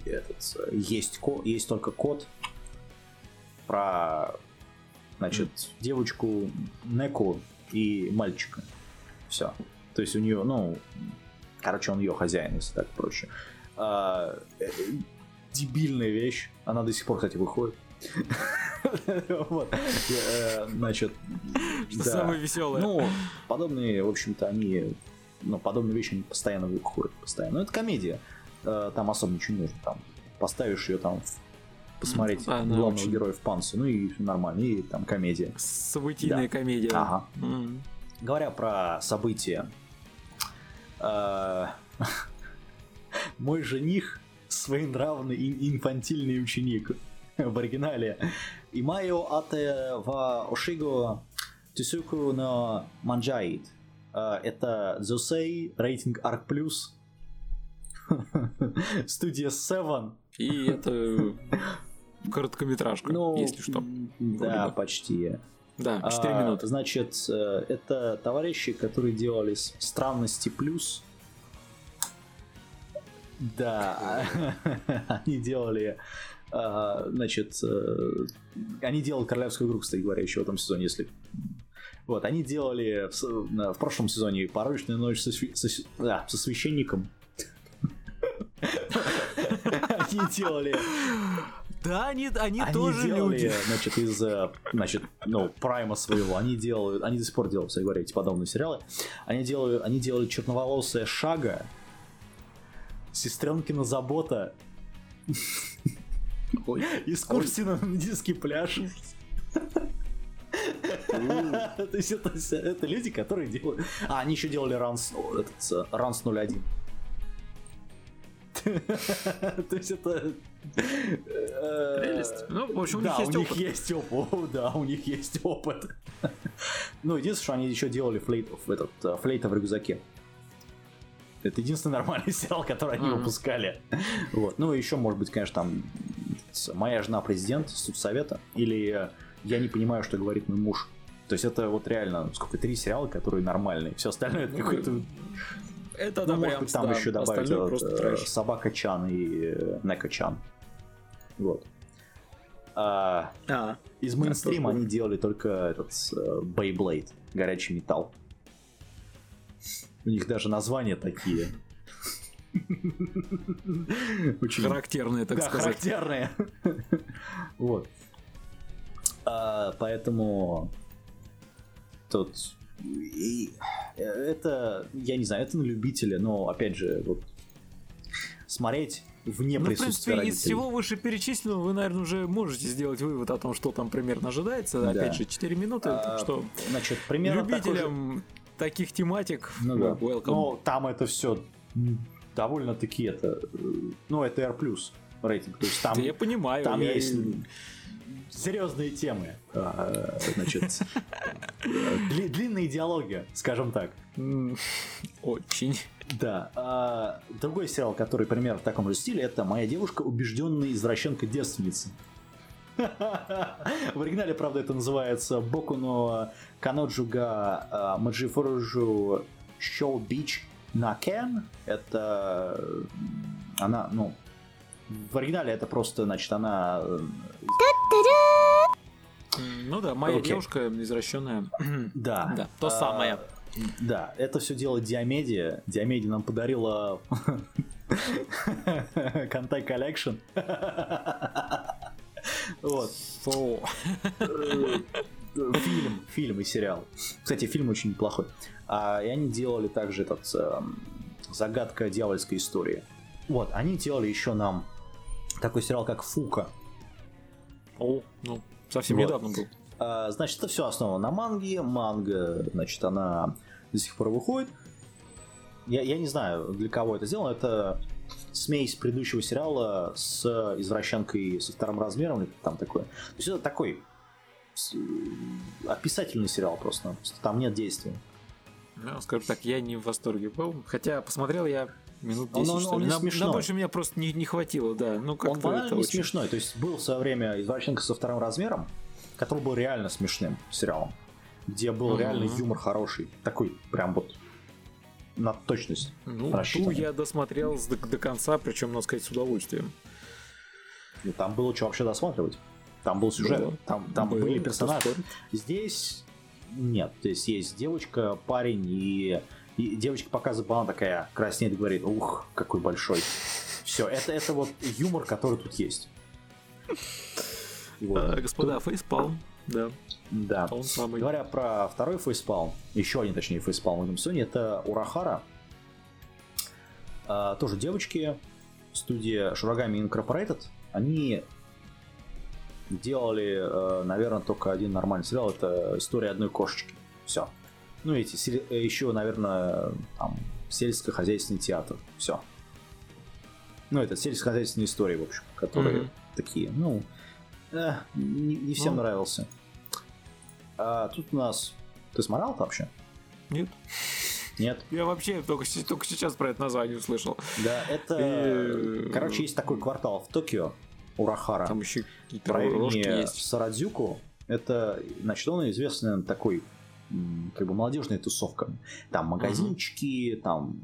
этот, есть, ко, есть только код про значит, девочку Неку и мальчика. Все. То есть у нее, ну, короче, он ее хозяин, если так проще. А, дебильная вещь. Она до сих пор, кстати, выходит. <laughs> Вот. Э, значит, Что самое веселое. Ну, подобные, в общем-то, они ну, подобные вещи они постоянно выходят. Постоянно. Ну, это комедия. Э, там особо ничего не нужно. Там поставишь ее там посмотреть а, главного очень... героя в панце, ну и нормально, и там комедия. Событийная да. комедия. Ага. Mm. Говоря про события, э, <laughs> мой жених своенравный и инфантильный ученик <laughs> в оригинале. Имаю ате ва ошиго тюсюку на манджаит. Э, это Зусей, рейтинг Arc Plus. <laughs> Студия Seven. И это <laughs> короткометражка, ну, если что. Да, почти. Да, 4 а, минуты. Значит, э, это товарищи, которые делали странности плюс. Да, они делали а, значит, э, они делали королевскую игру, кстати говоря, еще в этом сезоне, если вот, они делали в, в прошлом сезоне порочную ночь со, со, да, со священником. Они делали... Да, они, они, они тоже делали, люди. Значит, из, э, значит, ну, прайма своего, они делают, они до сих пор делают, кстати говоря, эти подобные сериалы. Они делают, они делали черноволосая Шага, Сестренкина Забота, Экскурсии <laughs> на нудистский пляж. То есть это, люди, которые делают... А, они еще делали Ранс, этот, Ранс 01. <laughs> То есть это... Э, Прелесть. Ну, в общем, у них есть опыт. есть опыт. Да, у них есть опыт. <laughs> Ну, единственное, что они еще делали флейт, этот, э, флейта в рюкзаке. Это единственный нормальный <laughs> сериал, который они выпускали. Вот. Ну, еще, может быть, конечно, там моя жена президент судсовета, или я не понимаю, что говорит мой муж. То есть это вот реально, сколько, три сериала, которые нормальные. Все остальное это ну, какой-то... Это ну, может быть, там да, еще добавить вот, Собака Чан и э, Нека Чан. Вот. А, а, из мейнстрима они делали только этот Beyblade, горячий металл. У них даже названия такие. Очень характерные, так да, сказать. характерные. Вот. А, поэтому тут и это, я не знаю, это на любителя, но опять же, вот смотреть вне ну, присутствия в принципе, из всего вышеперечисленного вы, наверное, уже можете сделать вывод о том, что там примерно ожидается. Да. Опять же, 4 минуты, а, что значит, примерно любителям же... таких тематик ну, да. welcome. Ну, там это все довольно-таки это, ну, это R+, рейтинг. То есть там, я понимаю. Там я... есть серьезные темы, а, значит, <laughs> длинная идеология, скажем так. Очень. Да. А, другой сериал, который примерно в таком же стиле, это «Моя девушка убежденная извращенка-девственница». <laughs> В оригинале, правда, это называется Бокуно Каноджуга а, Маджифоружу Шоу Бич Накен. Это она, ну, в оригинале это просто, значит, она... Ну да, моя okay. девушка извращенная. <clears throat> Да. Да, то самое. Да, это все дело Диамедия. Диамедия нам подарила <laughs> Контай Collection. <laughs> Вот. Фильм, фильм и сериал. Кстати, фильм очень неплохой. А, и они делали также этот Загадка дьявольской истории. Вот, они делали еще нам такой сериал, как Фука. О, ну, совсем вот. недавно был. А, значит, это все основано на манге. Манга, значит, она до сих пор выходит. Я, я не знаю, для кого это сделано. Это смесь предыдущего сериала с извращенкой со вторым размером, там такое. То есть это такой описательный сериал просто, там нет действия. Ну, скажем так, я не в восторге был. Хотя посмотрел я минут 10, он, он, он не на, смешной. на больше меня просто не, не хватило, да. Ну, как он банально не очень... смешной. То есть был в свое время «Извращенка со вторым размером», который был реально смешным сериалом. Где был mm-hmm. реально юмор хороший. Такой прям вот на точность Ну, ту я досмотрел до, до конца, причем, надо сказать, с удовольствием. Ну, там было что вообще досматривать. Там был сюжет, было. там, там было, были персонажи. Здесь нет. То есть есть девочка, парень и, и девочка показывает банан такая, краснеет и говорит, ух, какой большой. Все, это, это вот юмор, который тут есть. Вот. А, господа, фейспалм, да. Да. Он самый. Говоря про второй фейспалм, еще один, точнее, фейспалм в этом сезоне, это Урахара. А, тоже девочки, студия Шурагами Incorporated, они делали, э, наверное, только один нормальный сериал. Это история одной кошечки. Все. Ну, эти еще, наверное, там сельскохозяйственный театр. Все. Ну, это сельскохозяйственные истории, в общем, которые mm-hmm. такие, ну, э, не, не всем ну. нравился. А тут у нас... Ты смотрел вообще? Нет. Нет. Я вообще только, только сейчас про это название услышал. Да, это... И... Короче, есть такой квартал в Токио, Урахара. Там еще какие-то есть. Сарадзюку. Это, значит, он известный такой как бы молодежной тусовками. Там магазинчики, угу. там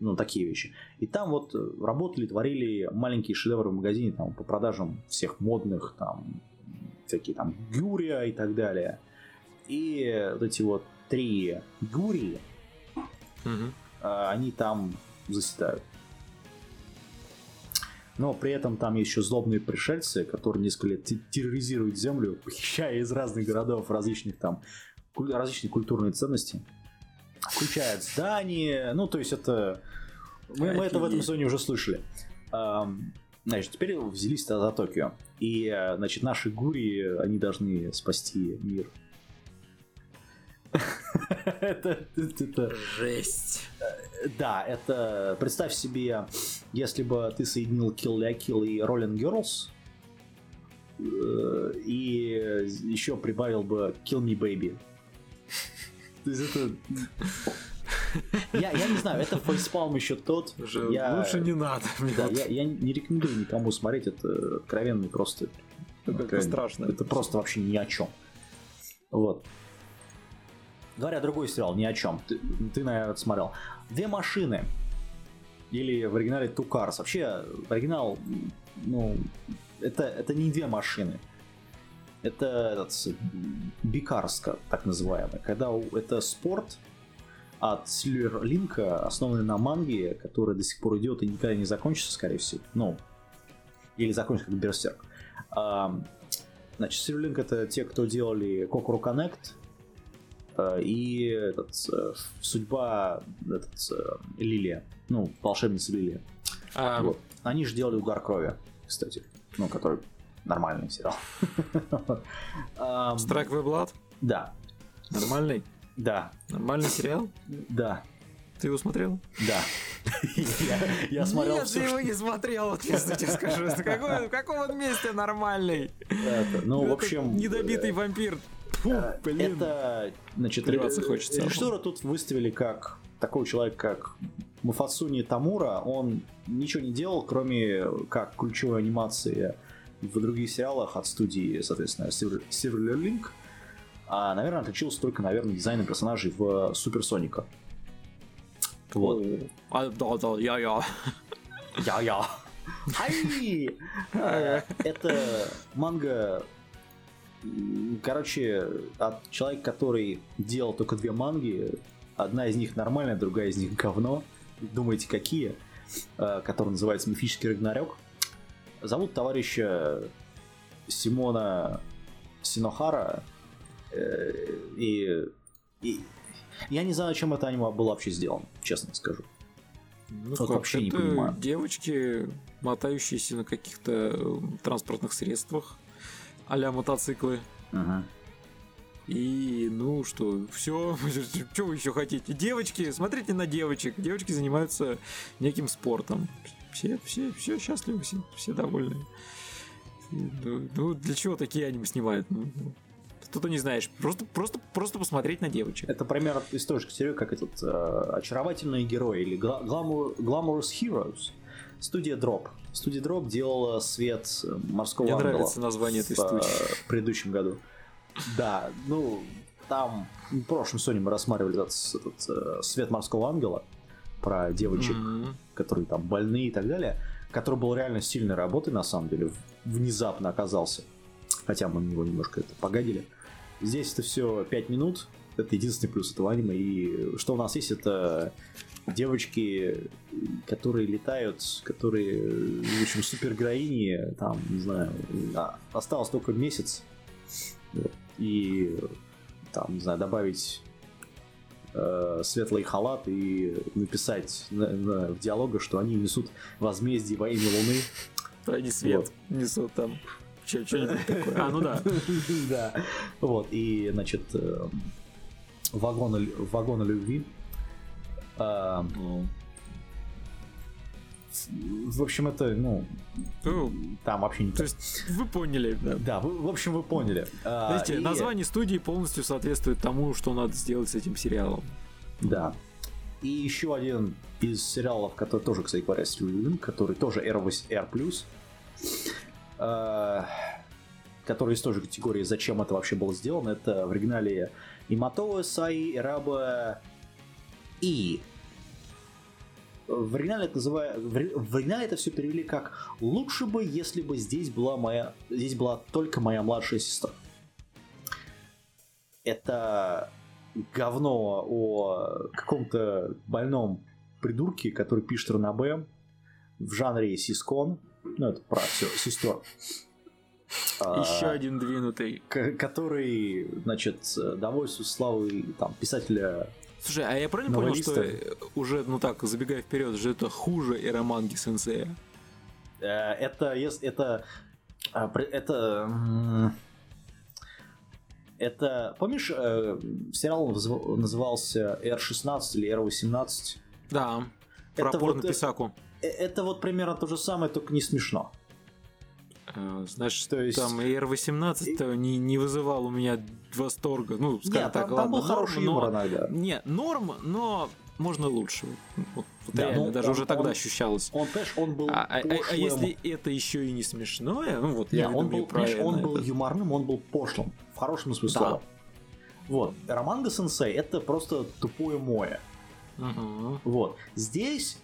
ну, такие вещи. И там вот работали, творили маленькие шедевры в магазине там, по продажам всех модных, там, всякие там гюрия и так далее. И вот эти вот три гюрии, угу. они там заседают. Но при этом там еще злобные пришельцы, которые несколько лет терроризируют землю, <laughs> похищая из разных городов различных там различные культурные ценности, включая здания, ну то есть это мы, мы это в этом сезоне уже слышали. Значит, теперь взялись за Токио. И, значит, наши гури, они должны спасти мир. <laughs> это, это... Жесть. Да, это... Представь себе, если бы ты соединил Kill La Kill и Rolling Girls, э, и еще прибавил бы Kill Me Baby. <laughs> То есть это... Я, я не знаю, это фейспалм еще тот. Уже я, лучше не надо. Да, я, я не рекомендую никому смотреть, это откровенный просто... Это откровенно, страшно. Это просто вообще ни о чем. Вот. Говоря другой сериал, ни о чем. Ты, ты наверное, смотрел. Две машины. Или в оригинале Two Cars. Вообще, оригинал, ну, это, это не две машины. Это этот бикарска, так называемый. Когда это спорт от Link, основанный на манге, который до сих пор идет и никогда не закончится, скорее всего. Ну, или закончится как Берсерк. А, значит, Link это те, кто делали Kokoro Connect, и этот, э, судьба этот, э, Лилия, ну, волшебница Лилия. А... Вот. Они же делали удар крови, кстати, ну, который нормальный сериал. <laughs> The Blood? Да. Нормальный? Да. Нормальный сериал? Да. Ты его смотрел? Да. Я, смотрел Нет, ты его не смотрел, вот честно тебе скажу. в каком он месте нормальный? ну, в общем... Недобитый вампир Фу, э, блин. Это, значит, хочется. Режиссера тут выставили как такой человек, как Мафасуни Тамура. Он ничего не делал, кроме как ключевой анимации в других сериалах от студии, соответственно, Silver Link. А, наверное, отличился только, наверное, дизайном персонажей в Суперсоника. Вот. А, да, да, я-я. Я-я. <laughs> Ай! Э, это манга Короче, от человека, который делал только две манги, одна из них нормальная, другая из них говно. Думаете, какие? Э, который называется «Мифический Рагнарёк». Зовут товарища Симона Синохара. Э, и, и я не знаю, чем это аниме было вообще сделано, честно скажу. Ну, вот вообще не понимаю. Девочки, мотающиеся на каких-то э, транспортных средствах, а мотоциклы. Ага. И, ну что, все, <laughs> что вы еще хотите? Девочки, смотрите на девочек. Девочки занимаются неким спортом. Все, все, все счастливы, все, все довольны. Ну, ну, для чего такие аниме снимают? Ну, ну что-то не знаешь. Просто, просто, просто посмотреть на девочек. Это пример из той же серии, как этот э, очаровательные герои или Glamour, Glamorous Heroes. Студия Drop. Студия Drop делала свет морского Мне ангела нравится название этой студии. В, предыдущем году. Да, ну, там в прошлом Sony мы рассматривали этот, этот э, свет морского ангела про девочек, mm-hmm. которые там больные и так далее, который был реально сильной работой, на самом деле, внезапно оказался. Хотя мы на него немножко это погодили. Здесь это все 5 минут, это единственный плюс этого аниме, и что у нас есть, это девочки, которые летают, которые, в общем, супергероини, там, не знаю, а, осталось только месяц, и там, не знаю, добавить э, светлый халат и написать на, на, в диалогах, что они несут возмездие во имя Луны. Они свет вот. несут там. Что-нибудь <laughs> такое. А, ну да. <laughs> Да. Вот, и, значит, э, вагон, вагон любви. А, ну, в общем, это, ну, ну там вообще не то. есть вы поняли, да? Да, вы, в общем, вы поняли. А, Знаете, и... название студии полностью соответствует тому, что надо сделать с этим сериалом. Да. И еще один из сериалов, который тоже, кстати говоря, который тоже R, R+, э, который из той же категории «Зачем это вообще было сделано?» Это в оригинале Иматова Саи Раба И в оригинале это называют, в оригинале это все перевели как лучше бы, если бы здесь была моя, здесь была только моя младшая сестра. Это говно о каком-то больном придурке, который пишет РНБ в жанре сискон. Ну, это про все, сестер. Еще а, один двинутый. Который, значит, довольствует славой там, писателя Слушай, а я правильно понял, что уже, ну так, забегая вперед, же это хуже эроманги сенсея? Э, это, это, а, это, это, помнишь, э, сериал назывался R16 или R18? Да, про это вот, Писаку. Э, это вот примерно то же самое, только не смешно. Знаешь, то есть... там ER18 не, не вызывал у меня восторга. Ну, скажем Нет, так, там, ладно, там был норм, хороший юмор но... иногда. Не, норм, но можно лучше. Вот, да, реально, ну, даже он, уже тогда он, ощущалось. Он, понимаешь, он был а, а, а, если это еще и не смешное, ну вот я он был, про он был юморным, он был пошлым. В хорошем смысле да. слова. Вот. Романга Сенсей это просто тупое мое. Угу. Вот. Здесь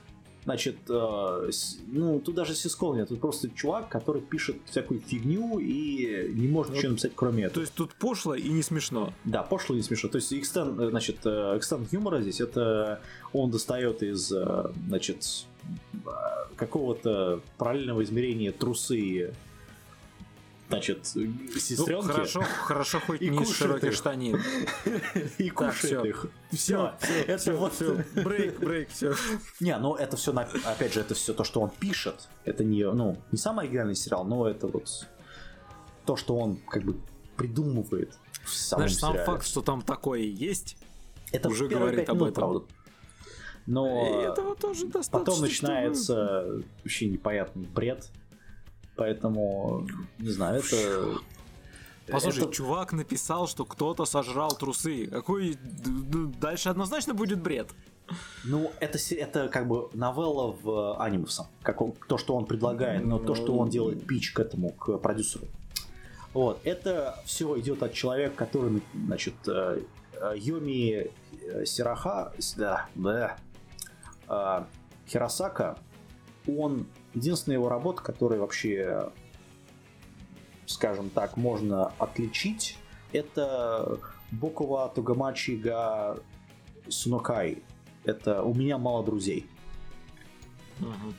Значит, э, ну, тут даже сискол нет, тут просто чувак, который пишет всякую фигню и не может вот, ничего написать, кроме этого. То есть тут пошло и не смешно. Да, пошло и не смешно. То есть экстен, э, значит, э, экстен юмора здесь это он достает из, э, значит, какого-то параллельного измерения трусы значит, сестренки. Ну, хорошо, хорошо хоть и не из широких их. штанин. <laughs> И кушает их. Все, это вот... Брейк, брейк, все. Не, ну это все, опять же, это все то, что он пишет. Это не, ну, не самый оригинальный сериал, но это вот то, что он как бы придумывает в самом Знаешь, сам факт, что там такое есть, это уже говорит об этом. Правда. Но и этого тоже достаточно. Потом начинается чтобы... вообще непонятный бред Поэтому, не знаю, это... Послушай, это... чувак написал, что кто-то сожрал трусы. Какой... Дальше однозначно будет бред. Ну, это, это как бы новелла в анимусом. Как он, то, что он предлагает, но то, что он делает пич к этому, к продюсеру. Вот, это все идет от человека, который, значит, э, Йоми э, Сираха, да, да, э, Хиросака, он Единственная его работа, которая вообще, скажем так, можно отличить, это Бокова Тугамачи га Сунокай. Это «У меня мало друзей». Угу.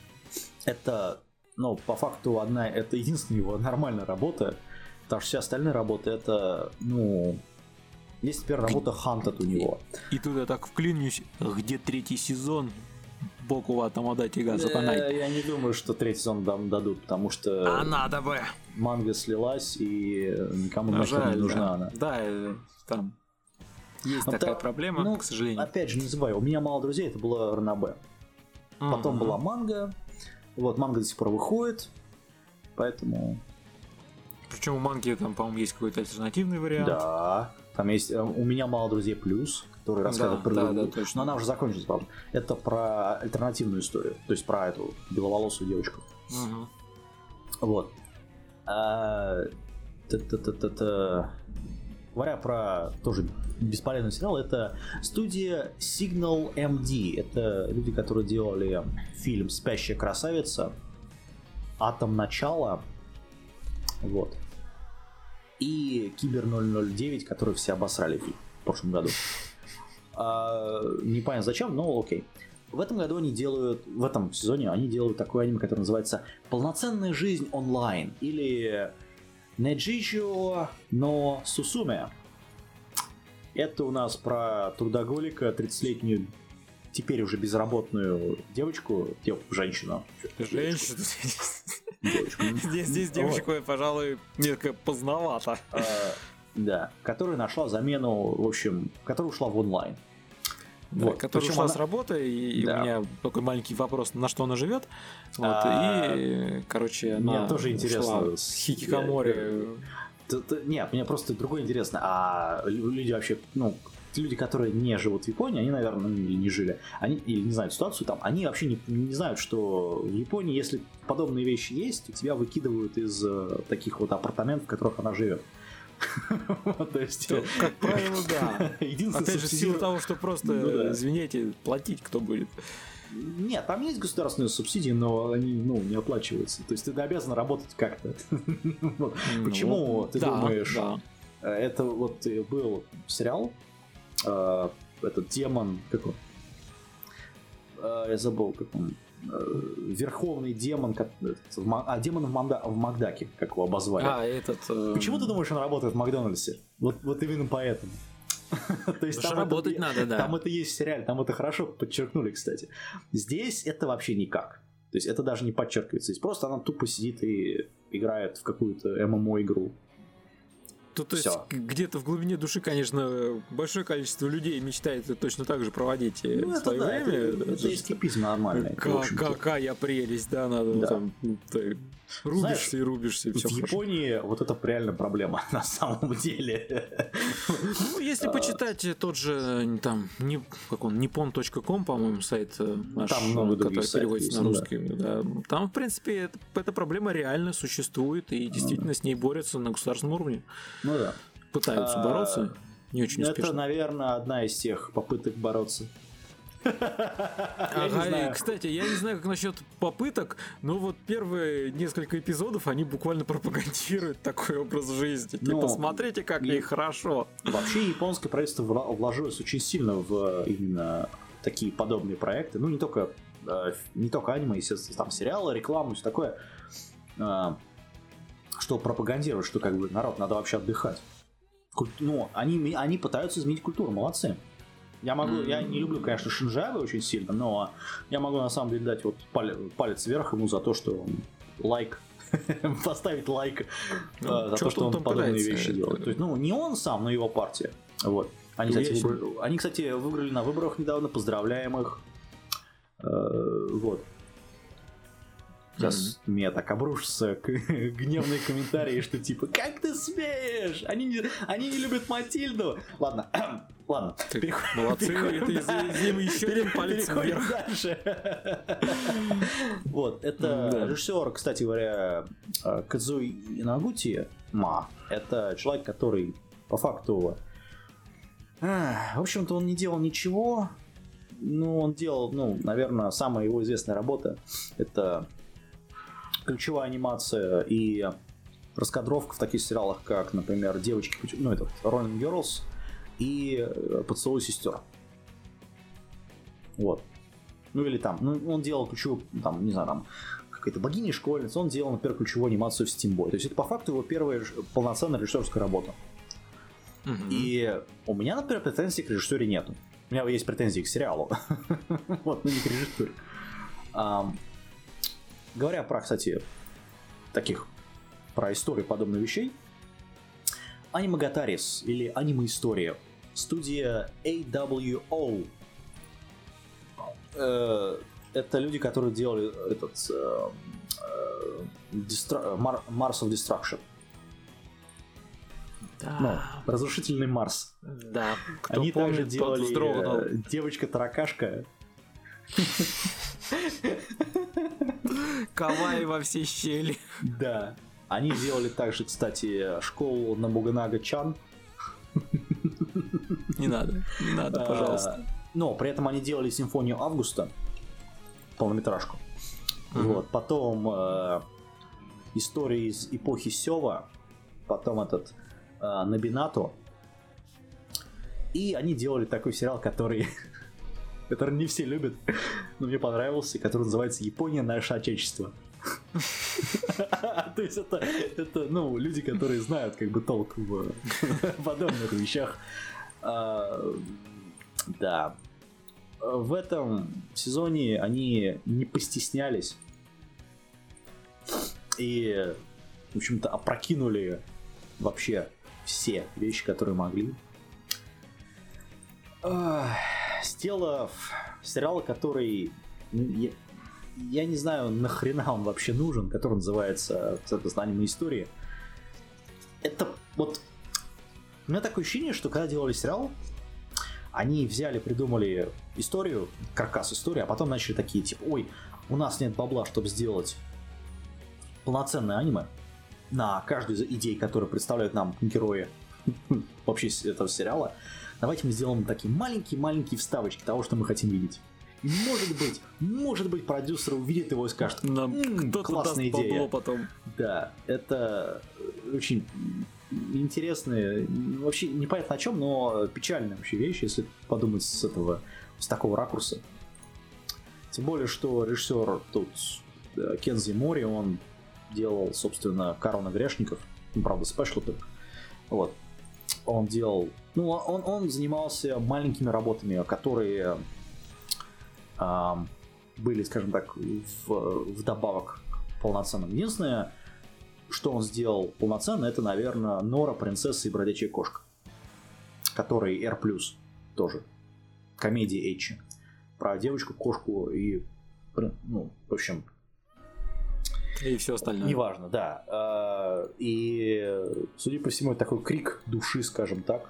Это, ну, по факту, одна, это единственная его нормальная работа, потому что все остальные работы это, ну, есть теперь работа Хантед у него. И, и тут я так вклинюсь, где третий сезон? Боку ва Тамадати га Сатанай. Я не думаю, что третий сезон нам дадут, потому что... А надо бы! Манга слилась, и никому нахер не нужна да. она. Да, э, там есть Ну, такая та- проблема, ну, к сожалению. Опять же, не забывай, у меня мало друзей, это было Ранабе. Потом Мгм. была манга. Вот, манга до сих пор выходит. Поэтому... Причем у манги там, по-моему, есть какой-то альтернативный вариант. Да. Там есть... э, У меня мало друзей плюс, который рассказывает Да, про да, да, точно. Но она уже закончилась, правда. Это про альтернативную историю. То есть про эту беловолосую девочку. Мгм. Вот. А, та-та-та-та-та. Говоря про тоже бесполезный сериал, это студия Signal MD. Это люди, которые делали фильм «Спящая красавица», «Атом начала», вот. И «Кибер 009», который все обосрали в прошлом году. А, непонятно зачем, но окей. В этом году они делают, в этом сезоне они делают такое аниме, которое называется «Полноценная жизнь онлайн» или «Неджичио но Сусуме». Это у нас про трудоголика, 30-летнюю, теперь уже безработную девочку, дев- женщину. Женщина. Девочку. Здесь, здесь девочку, пожалуй, несколько поздновато. А, Да, которая нашла замену, в общем, которая ушла в онлайн. Да, Вот. которая Причем ушла она- с работы, и, Да. у меня такой маленький вопрос, на что она живет. Вот, А, и, короче, мне она тоже интересно. с хикикомори. Нет, мне просто другое интересно. А лю- люди вообще, ну, люди, которые не живут в Японии, они, наверное, ну, или не жили, они или не знают ситуацию там, они вообще не, не знают, что в Японии, если подобные вещи есть, тебя выкидывают из э, таких вот апартаментов, в которых она живет. <laughs> То есть, Как правило, да. <laughs> Опять же, в силу того, что просто, Ну извините, платить кто будет. Нет, там есть государственные субсидии, но они ну, не оплачиваются. То есть ты обязан работать как-то. <laughs> Вот. Почему Ну, ты думаешь. Э, Это вот э, был сериал, э, этот демон, как он? Э, Я забыл, как он. Э, Верховный демон, а демон в, Манда- в Макдаке, как его обозвали. А, этот... э, Почему ты думаешь, он работает в Макдональдсе? Вот, вот именно поэтому. <laughs> То есть там работать это, надо, да. Там это есть в сериале, там это хорошо подчеркнули, кстати. Здесь это вообще никак. То есть это даже не подчеркивается. Здесь просто она тупо сидит и играет в какую-то ММО-игру. Тут, то есть, где-то в глубине души, конечно, большое количество людей мечтает точно так же проводить э, Ну, это свое да, время. это, Это это эскипизм нормальный. в Ка- общем-то. какая прелесть, да, надо Да. там, ну, ты рубишься и рубишься, и В хорошо. Японии вот это реально проблема <laughs> на самом деле. Ну, если почитать тот же, э, там, не, как он, nippon.com, по-моему, сайт э, наш, Там много э, других который переводится есть, на ну да. русский. да. Там, в принципе, это- эта проблема реально существует, и действительно с ней борются на государственном уровне. Ну да. Пытаются А, бороться, не очень Это, успешно. наверное, одна из тех попыток бороться. Ага, кстати, я не знаю, как насчет попыток, но вот первые несколько эпизодов они буквально пропагандируют такой образ жизни. Ну, типа, смотрите, как и- ей хорошо. Вообще японское правительство вложилось очень сильно в э, именно такие подобные проекты. Ну, не только, э, не только аниме, естественно, там сериалы, рекламу, все такое. Э, Что пропагандирует, что как бы народ надо вообще отдыхать. Куль- Ну, они, они пытаются изменить культуру, молодцы. Я могу, я не люблю, конечно, Шинжабы очень сильно, но я могу на самом деле дать вот пале- палец вверх ему за то, что лайк <laughs> поставить лайк э, Ну, за чё то, что он подобные пытается? вещи делает. То есть, ну, не он сам, но его партия. Вот. Они, Ну, кстати, они, кстати, выиграли на выборах недавно, поздравляем их. Э, Вот. Сейчас мне так обрушатся к- <laughs> гневные комментарии, что типа, как ты смеешь? Они не, они не любят Матильду. Ладно, <clears throat> ладно. Так, переходим- молодцы, переходим это из- им еще один палец вверх. <laughs> дальше. Вот, это Да. режиссер, кстати говоря, э, Кадзуи Инагути Ма. Это человек, который по факту... ах, В общем-то, он не делал ничего. Ну, он делал, ну, наверное, самая его известная работа. Это ключевая анимация и раскадровка в таких сериалах, как, например, девочки, ну, этот Rolling Girls и э, Поцелуй сестер. Вот. Ну или там, ну он делал ключевую, там, не знаю, там, какая-то богиня школьница, он делал, например, ключевую анимацию в Steamboy. То есть это по факту его первая полноценная режиссерская работа. Мгм. И у меня, например, претензий к режиссере нету. У меня есть претензии к сериалу. <laughs> вот, ну не к режиссуре. Говоря про, кстати, таких, про историю подобных вещей, Анимагатарис или Аниме История, студия AWO. Э, это люди, которые делали этот э, э, Destru- Mars of Destruction. Да. Ну, разрушительный Марс. Да. Кто Они помнит, также делали девочка-таракашка. <laughs> Кавай во все щели. Да. Они делали также, кстати, школу на Муганага-чан. Не надо, не надо, а, пожалуйста. Но при этом они делали симфонию Августа, полнометражку. Вот. Потом э, истории из эпохи Сева, потом этот э, Набинато. И они делали такой сериал, который который не все любят, но мне понравился, который называется «Япония. Наше Отечество». То есть это, это, ну, люди, которые знают как бы толк в подобных вещах. А, да. В этом сезоне они не постеснялись и, в общем-то, опрокинули вообще все вещи, которые могли. Сделав сериал, который я не знаю, нахрена он вообще нужен, который называется, соответственно, аниме истории. Это вот... У меня такое ощущение, что когда делали сериал, они взяли, придумали историю, каркас истории, а потом начали такие, типа, ой, у нас нет бабла, чтобы сделать полноценное аниме на каждую из идей, которые представляют нам герои <laughs> вообще этого сериала. Давайте мы сделаем такие маленькие-маленькие вставочки того, что мы хотим видеть. Может быть, может быть, продюсер увидит его и скажет, нам кто-то классная идея. потом. Да, это очень интересные, вообще непонятно о чем, но печальная вообще вещь, если подумать с этого, с такого ракурса. Тем более, что режиссер тут Кензи Мори, он делал, собственно, Корона грешников, ну, правда, спешл только. Вот. Он делал... Ну, он, он занимался маленькими работами, которые были, скажем так, в, вдобавок к полноценным. Единственное, что он сделал полноценно, это, наверное, Нора, принцесса и бродячая кошка, который R+, тоже, комедия Эйчи, про девочку, кошку и, ну, в общем... И все остальное. Неважно, да. А, и, судя по всему, это такой крик души, скажем так,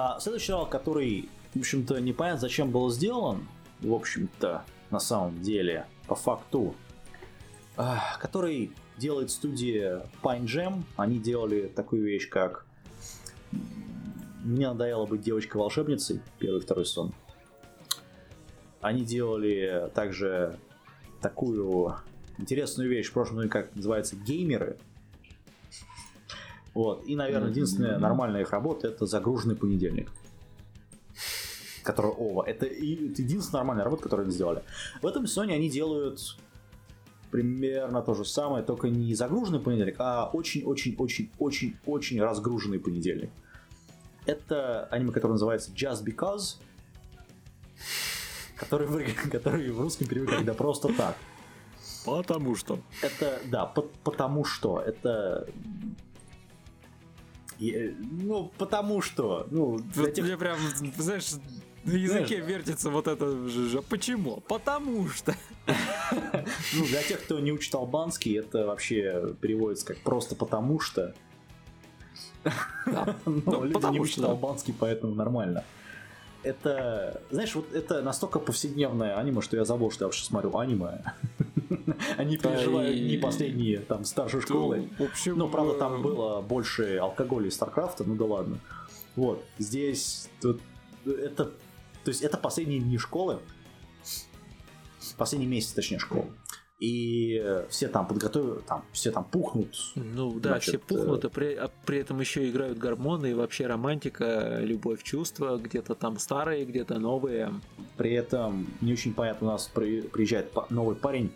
А, следующий сериал, который, в общем-то, непонятно зачем был сделан, в общем-то, на самом деле, по факту, а, который делает студия Pine Jam. Они делали такую вещь, как «Мне надоело быть девочкой-волшебницей», первый и второй сон. Они делали также такую интересную вещь в прошлом, как называется, геймеры, вот. И, наверное, единственная нормальная их работа это загруженный понедельник. Который ова. Это, это единственная нормальная работа, которую они сделали. В этом сезоне они делают примерно то же самое, только не загруженный понедельник, а очень-очень-очень-очень-очень разгруженный понедельник. Это аниме, которое называется Just Because, который, <laughs> который в русском переводе когда просто так. Потому что. Это, да, по потому что. Это ну, потому что. Ну, вот тех... Мне прям, знаешь, на языке знаешь... вертится вот это же. Почему? Потому что. Ну, для тех, кто не учит албанский, это вообще переводится как просто потому что. Да. Но ну, люди не учат албанский, поэтому нормально это, знаешь, вот это настолько повседневное аниме, что я забыл, что я вообще смотрю аниме. <laughs> Они переживают не последние там старшей школы. Ну, правда, там э, было больше алкоголя и Старкрафта, ну да ладно. Вот, здесь это, то есть это последние дни школы, последний месяц, точнее, школы и все там подготовят, там все там пухнут. Ну да, значит, все пухнут, а при, а при этом еще играют гормоны и вообще романтика, любовь, чувства, где-то там старые, где-то новые. При этом не очень понятно, у нас при, приезжает новый парень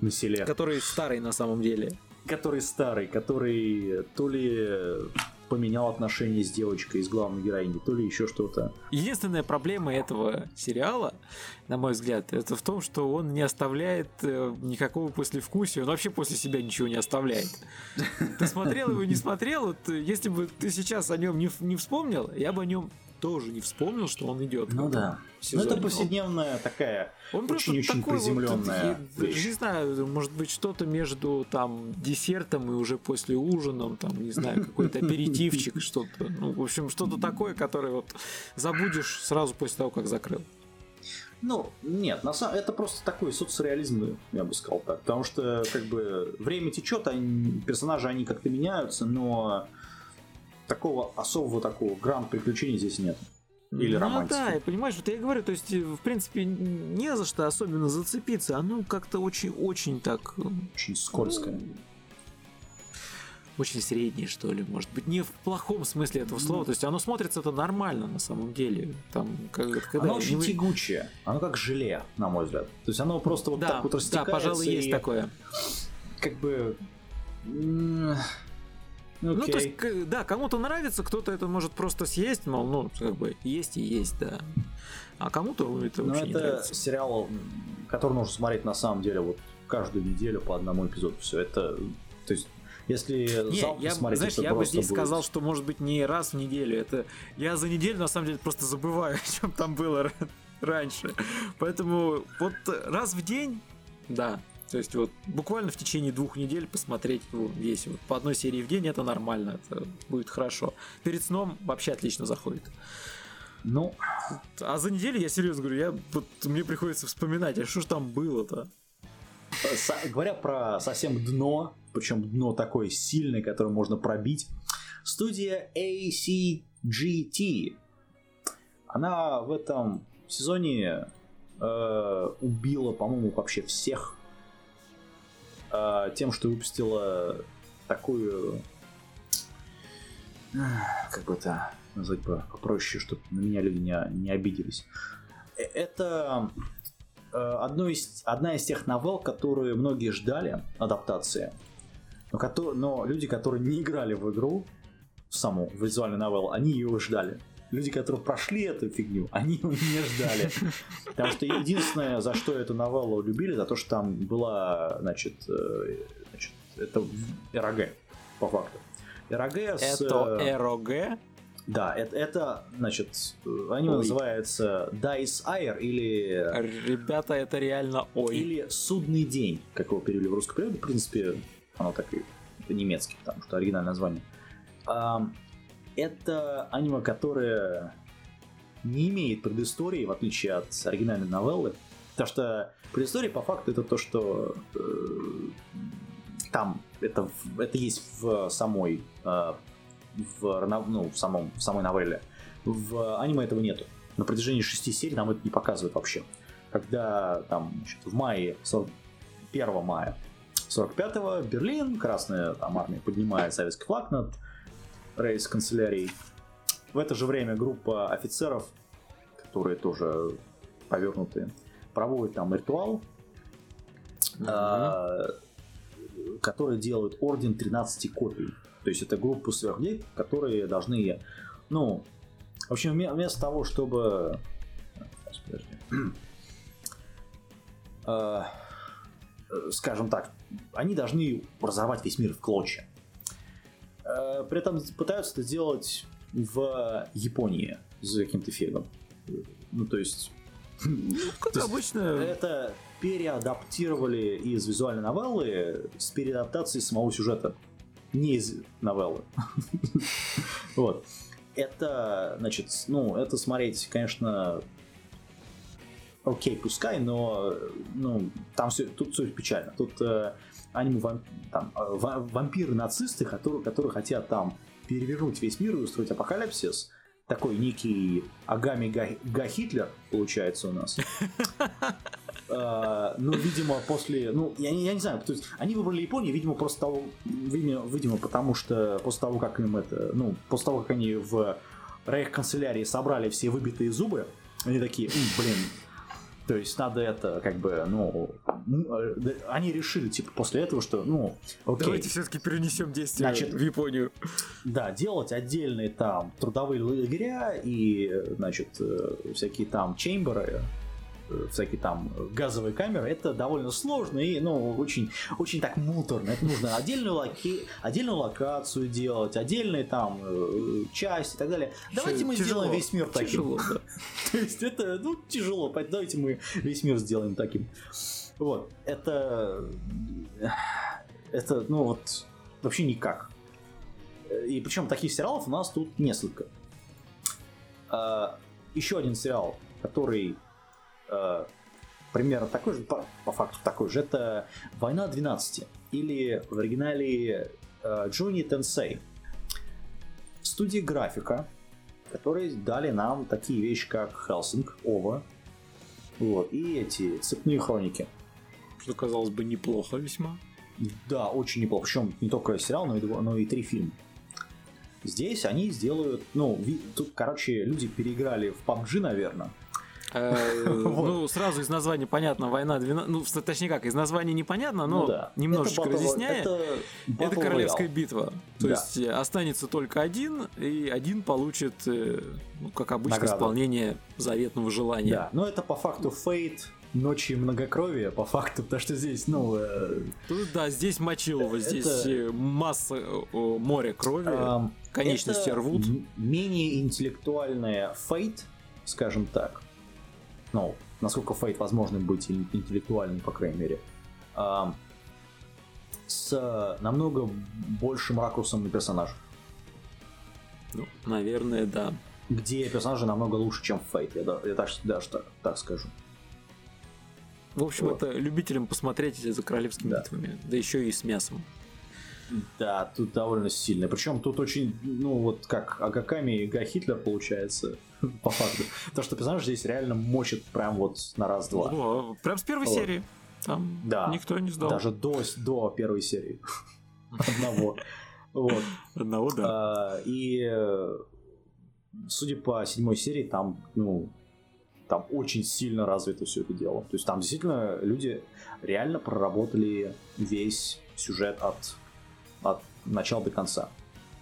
на селе. Который старый на самом деле. Который старый, который то ли поменял отношения с девочкой из главной героини, то ли еще что-то. Единственная проблема этого сериала, на мой взгляд, это в том, что он не оставляет э, никакого послевкусия, он вообще после себя ничего не оставляет. Ты смотрел его, не смотрел, вот, если бы ты сейчас о нем не, не вспомнил, я бы о нем тоже не вспомнил, что он идет. Ну да. Ну это повседневная он, такая он очень-очень приземленная вот, вещь. Не знаю, может быть что-то между там десертом и уже после ужином, там, не знаю, какой-то <laughs> аперитивчик, что-то. Ну, в общем, что-то такое, которое вот забудешь сразу после того, как закрыл. Ну, нет, на самом это просто такой соцреализм, я бы сказал так. Потому что, как бы, время течет, они, персонажи, они как-то меняются, но такого особого такого грамм приключений здесь нет. Или ну, романтики. да, и понимаешь, вот я и говорю, то есть, в принципе, не за что особенно зацепиться, оно как-то очень-очень так... Э, очень скользкое. Ну, очень среднее, что ли, может быть, не в плохом смысле этого слова, то есть оно смотрится это нормально на самом деле. Там, когда оно очень не... тягучее, оно как желе, на мой взгляд. То есть оно просто вот да, так вот растекается. Да, пожалуй, есть такое. Как бы Okay. Ну, то есть, да, кому-то нравится, кто-то это может просто съесть, мол, ну, как бы, есть и есть, да. А кому-то это Но вообще это не нравится. сериал, который нужно смотреть на самом деле вот каждую неделю по одному эпизоду. Все это, то есть, если не, я, смотреть, знаешь, я бы здесь будет... сказал, что может быть не раз в неделю. Это я за неделю на самом деле просто забываю, <laughs> о чем там было раньше. Поэтому вот раз в день, да, то есть вот буквально в течение двух недель посмотреть ну, весь вот, по одной серии в день это нормально, это будет хорошо. Перед сном вообще отлично заходит. Ну, а за неделю я серьезно говорю, я вот мне приходится вспоминать, а что ж там было-то? Говоря про совсем дно, причем дно такое сильное, которое можно пробить, студия ACGT, она в этом сезоне э, убила, по-моему, вообще всех тем, что выпустила такую как бы это назвать попроще, чтобы на меня люди не, не обиделись. Э, это э, одно из, одна из тех новелл, которые многие ждали адаптации, но, но люди, которые не играли в игру, саму визуальную новеллу, они ее ждали люди, которые прошли эту фигню, <laughs> они не ждали. Потому что единственное, за что эту новеллу любили, за то, что там была, значит, э, значит это РОГ, по факту. РОГ с... Это э, РОГ? Да, это, это значит, аниме ой. называется Dice Air или... Ребята, это реально ой. Или Судный день, как его перевели в русском переводе. В принципе, оно так и... Это немецкий, потому что оригинальное название это аниме, которое не имеет предыстории, в отличие от оригинальной новеллы. Потому что предыстория по факту это то, что э, там это, это есть в самой э, в, ну, в, самом, в самой новелле. В аниме этого нету. На протяжении шести серий нам это не показывают вообще. Когда там в мае, 1 мая 45-го Берлин, Красная там, армия поднимает советский флаг над рейс канцелярий. В это же время группа офицеров, которые тоже повернутые, проводит там ритуал, mm-hmm. а, который делает орден 13 копий. То есть это группа сверхлей, которые должны, ну, в общем, вместо того, чтобы... Сейчас, подожди. Э, скажем так, они должны разорвать весь мир в клочья. Э, при этом пытаются это сделать в Японии за каким-то фигом. Ну, то есть... Ну, как обычно. Это переадаптировали из визуальной новеллы с переадаптацией самого сюжета. Не из новеллы. <laughs> Вот. Это, значит, ну, это смотреть, конечно, окей, пускай, но ну, там все, тут все печально. Тут э, аниме вам, там, э, вампиры-нацисты, которые, которые хотят там перевернуть весь мир и устроить апокалипсис. Такой некий Агами Га, Хитлер получается у нас. Uh, <laughs> ну, видимо, после... Ну, я, я не знаю, то есть они выбрали Японию, видимо, просто того... Видимо, видимо, потому что после того, как им это... Ну, после того, как они в рейх-канцелярии собрали все выбитые зубы, они такие, блин, то есть надо это, как бы, ну, э, они решили, типа, после этого, что, ну, окей. Давайте все-таки перенесем действие значит, в Японию. Да, делать отдельные там трудовые лагеря и, значит, э, всякие там чемберы, Э, всякие там газовые камеры, это довольно сложно и, ну, очень, очень так муторно. Это нужно отдельную, локи... отдельную локацию делать, отдельные там э, части и так далее. Давайте мы тяжело, сделаем весь мир таким. Тяжело, да. <laughs> То есть это, ну, тяжело. Давайте мы весь мир сделаем таким. Вот. Это... Это, ну, вот, вообще никак. И причем таких сериалов у нас тут несколько. А, еще один сериал, который э, примерно такой же, по, по факту такой же, это «Война 12» или в оригинале э, «Джуни Тенсей». Студии графика, которые дали нам такие вещи, как «Хелсинг», «Ова», вот, и эти «Цепные хроники». Что, казалось бы, неплохо весьма. Да, очень неплохо. Причем не только сериал, но и, но и три фильма. Здесь они сделают, ну, тут, короче, люди переиграли в PUBG, наверное, Э, <laughs> ну, сразу из названия понятно, война 12... Ну, точнее как, из названия непонятно, но ну немножечко разъясняя. Это королевская битва. То есть э, останется только один, и один получит, э, ну, как обычно, исполнение заветного желания. Да, но это по факту фейт, ночи многокровия, по факту, потому что здесь, ну... Э... Да, здесь мочилово, здесь это... масса э, моря крови, а, конечности рвут. менее интеллектуальная фейт, скажем так, ну, насколько Фейт возможно быть интеллектуальным, по крайней мере, с намного большим ракурсом на персонажа. Ну, наверное, да. Где персонажи намного лучше, чем Фейт, я, я даже, даже так, так скажу. В общем, вот. это любителям посмотреть за королевскими да. битвами, да еще и с мясом. Да, тут довольно сильно. Причем тут очень, ну вот как Агаками и Га Хитлер получается, <laughs> по факту. То, что персонаж здесь реально мочит прям вот на раз-два. О, прям с первой вот. серии. Там да, никто не сдал. Даже до, до первой серии. <laughs> Одного. Вот. Одного, да. А, и судя по седьмой серии, там, ну, там очень сильно развито все это дело. То есть там действительно люди реально проработали весь сюжет от от начала до конца.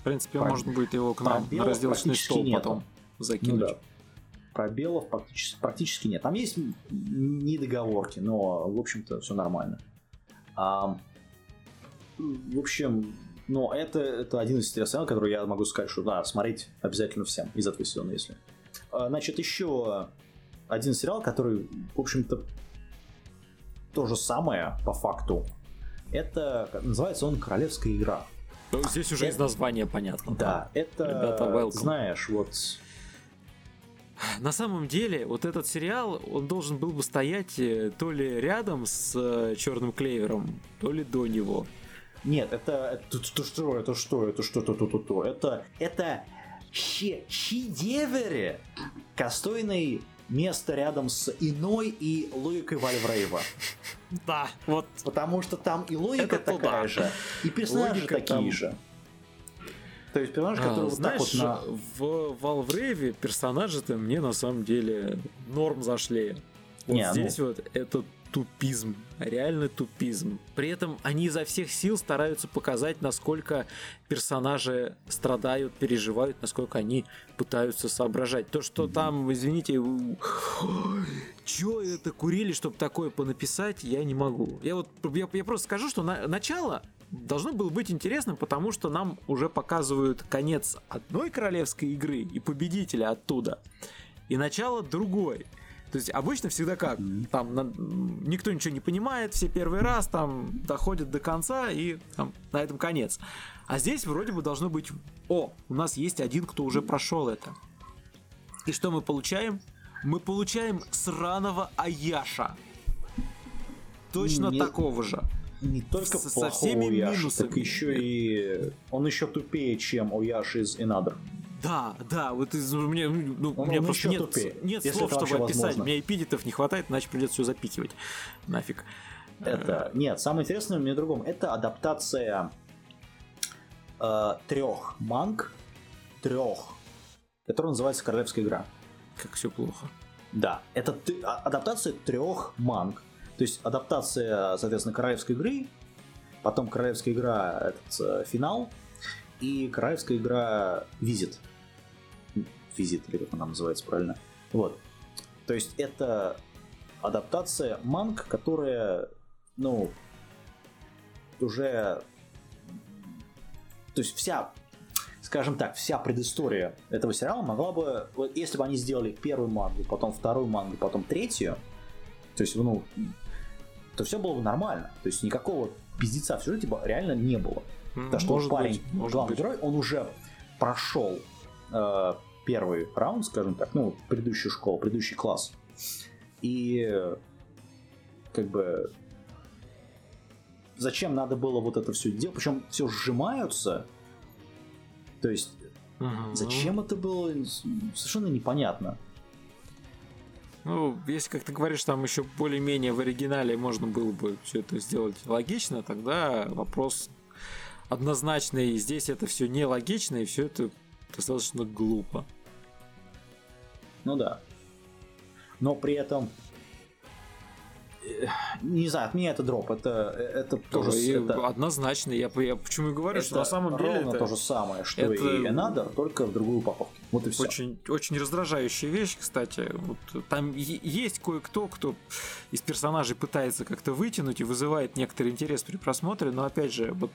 В принципе, Про... можно будет его к нам на разделочный стол нет. потом закинуть. Ну, да. Пробелов практически, практически нет. Там есть недоговорки, но, в общем-то, все нормально. А, в общем, но это, это один из сериалов, который я могу сказать, что да, смотреть обязательно всем из этого сезона, если. А, значит, еще один сериал, который, в общем-то, то же самое по факту это называется он Королевская игра. Ну, здесь уже это... из названия понятно. Да, да. это, Ребята, знаешь, вот... На самом деле, вот этот сериал, он должен был бы стоять э, то ли рядом с э, Черным Клевером, то ли до него. Нет, это, это, это что, это что, это что, это то, то, то, это, это шедевре кастойной место рядом с Иной и логикой Вальврейва. Да, вот. Потому что там и логика Это такая туда. же, и персонажи логика такие там... же. То есть персонажи, а, которые знаешь, вот так вот на... в Валврейве персонажи-то мне на самом деле норм зашли. Вот Не, здесь ну... вот это тупизм, реально тупизм. При этом они изо всех сил стараются показать, насколько персонажи страдают, переживают, насколько они пытаются соображать. То, что там, извините, чё это курили, чтобы такое понаписать, я не могу. Я вот я, я просто скажу, что на, начало должно было быть интересным, потому что нам уже показывают конец одной королевской игры и победителя оттуда, и начало другой. То есть обычно всегда как? Там на, никто ничего не понимает, все первый раз там доходят до конца и там, на этом конец. А здесь вроде бы должно быть, о, у нас есть один, кто уже прошел это. И что мы получаем? Мы получаем сраного Аяша. Точно не, такого же. Не только с, со всеми Ояша, минусами. так еще и он еще тупее, чем Ояш из Another. Да, да, вот из, мне, ну, он, у меня он просто нет, тупее, нет слов, чтобы описать. Возможно. У меня эпитетов не хватает, иначе придется все запихивать. Нафиг. Это. Нет, самое интересное мне другом. Это адаптация э, трех манг, трех, которая называется Королевская игра. Как все плохо. Да, это а, адаптация трех манг. То есть адаптация, соответственно, Королевской игры, потом Королевская игра, этот э, финал, и Королевская игра Визит визит, или как она называется правильно. Вот. То есть это адаптация манг, которая, ну, уже... То есть вся, скажем так, вся предыстория этого сериала могла бы... Вот если бы они сделали первую мангу, потом вторую мангу, потом третью, то есть, ну, то все было бы нормально. То есть никакого пиздеца в сюжете реально не было. Потому что может парень, быть, главный быть. герой, он уже прошел э, первый раунд, скажем так, ну, предыдущую школу, предыдущий класс. И как бы зачем надо было вот это все делать? Причем все сжимаются. То есть угу. зачем это было совершенно непонятно. Ну, если, как ты говоришь, там еще более-менее в оригинале можно было бы все это сделать логично, тогда вопрос однозначный. Здесь это все нелогично, и все это достаточно глупо. Ну да. Но при этом э, не знаю, от меня это дроп, это, это тоже это, однозначно. Я, я почему и говорю, это что на самом деле ровно это то же самое, что это и Another, только в другую упаковку. Вот и все. Очень, очень раздражающая вещь, кстати. Вот, там есть кое-кто, кто из персонажей пытается как-то вытянуть и вызывает некоторый интерес при просмотре, но опять же, вот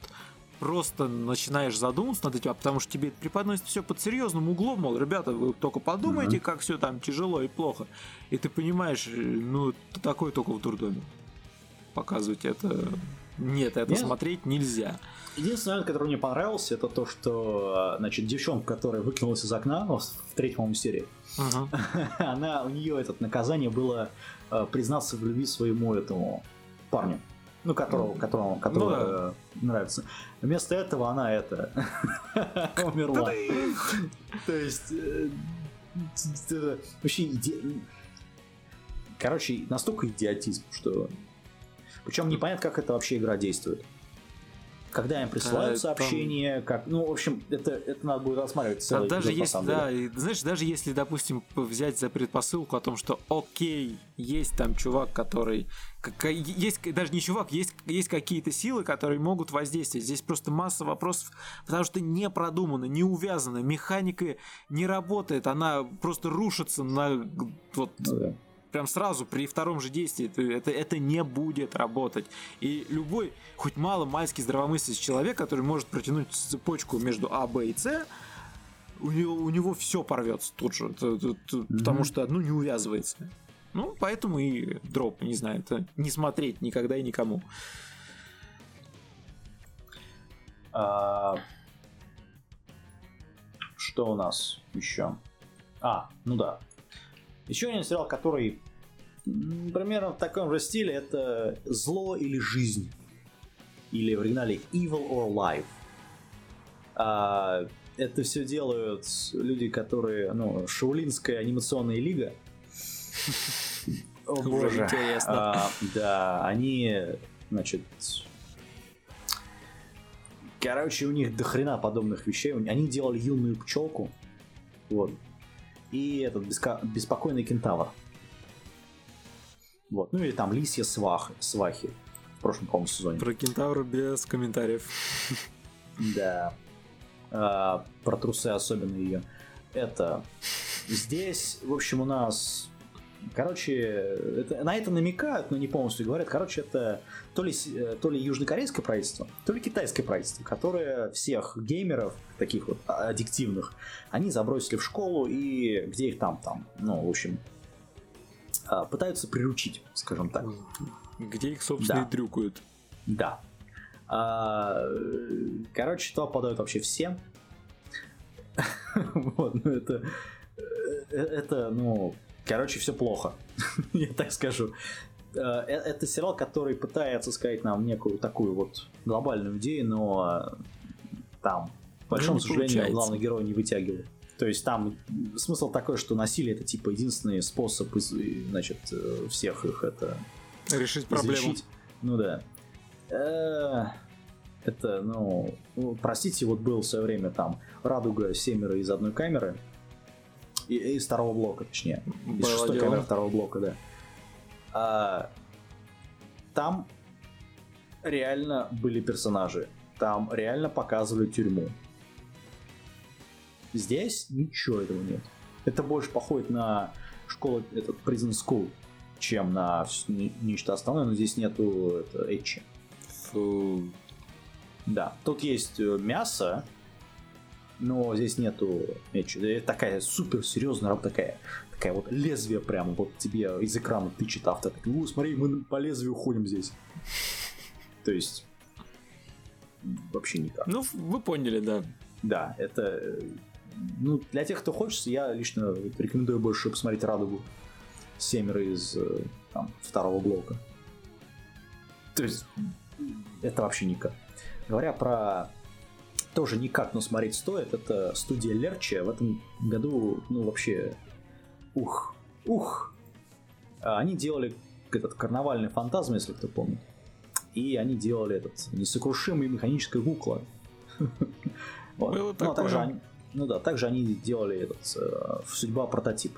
просто начинаешь задумываться над этим, а потому что тебе это преподносит все под серьезным углом, мол, ребята, вы только подумайте, mm-hmm. как все там тяжело и плохо. И ты понимаешь, ну, такое только в дурдоме. Показывать это... Нет, это Нет. смотреть нельзя. Единственный момент, который мне понравился, это то, что, значит, девчонка, которая выкинулась из окна ну, в третьей, по-моему, серии, uh-huh. <laughs> она, у нее это наказание было э, признаться в любви своему этому парню ну, которого, которого, которого ну, да. нравится. Вместо этого она это <laughs> умерла. То есть э, вообще. Короче, настолько идиотизм, что... Причем непонятно, как это вообще игра действует когда им присылают а, сообщения, там... как, ну, в общем, это, это надо будет рассматривать целый а даже если, да, и, знаешь, даже если, допустим, взять за предпосылку о том, что, окей, есть там чувак, который, как, есть даже не чувак, есть есть какие-то силы, которые могут воздействовать. Здесь просто масса вопросов, потому что не продумано, не увязано, механика не работает, она просто рушится на вот. Ну, да прям сразу при втором же действии это, это не будет работать. И любой, хоть мало мальский здравомыслящий человек, который может протянуть цепочку между А, Б и С, у него, у него все порвется тут же, mm-hmm. потому что ну, не увязывается. Ну, поэтому и дроп, не знаю, это не смотреть никогда и никому. А... Что у нас еще? А, ну да, еще один сериал, который примерно в таком же стиле, это «Зло или жизнь». Или в оригинале «Evil or Life». А, это все делают люди, которые, ну, Шаулинская анимационная лига. <laughs> О боже. А, да, они, значит, Короче, у них дохрена подобных вещей. Они делали юную пчелку. Вот и этот беспокойный кентавр. Вот. Ну или там Лисья свах, Свахи в прошлом, по-моему, сезоне. Про кентавра без комментариев. Да. А, про трусы особенно ее. Это здесь, в общем, у нас Короче, это, на это намекают, но не полностью говорят. Короче, это то ли, то ли южнокорейское правительство, то ли китайское правительство, которое всех геймеров, таких вот аддиктивных, они забросили в школу и где их там, там, ну, в общем, а, пытаются приручить, скажем так. Где их, собственно, да. и дрюкают. Да. А, короче, то подают вообще все. <laughs> вот, ну это, э, это, ну, короче, все плохо, <laughs> я так скажу. Э, э, это сериал, который пытается сказать нам некую такую вот глобальную идею, но там, по большому ну, сожалению, получается. главный герой не вытягивает. То есть там смысл такой, что насилие это типа единственный способ, значит, всех их это решить проблему. Излечить. Ну да. Это, ну, ну, простите, вот был в свое время там Радуга семеро из одной камеры, и, из второго блока, точнее. Из Было шестой камеры второго блока, да. А, там реально были персонажи. Там реально показывали тюрьму. Здесь ничего этого нет. Это больше походит на школу, этот Prison School, чем на нечто основное, но здесь нету это, эчи. Фу. Да, тут есть э, мясо, но здесь нету эчи. Такая супер серьезная, такая, такая вот лезвие прямо вот тебе из экрана тычет автор. Ну, смотри, мы по лезвию ходим здесь. <laughs> То есть вообще никак. Ну, вы поняли, да. Да, это... Ну, для тех, кто хочется, я лично рекомендую больше посмотреть «Радугу» семеро из э, там, второго блока. То есть, это вообще никак. Говоря про тоже никак, но смотреть стоит, это студия Лерча. В этом году, ну, вообще, ух, ух. А они делали этот карнавальный фантазм, если кто помнит. И они делали этот несокрушимый механическая кукла. <laughs> Было ну, а также они, ну да, также они делали этот э, судьба прототип.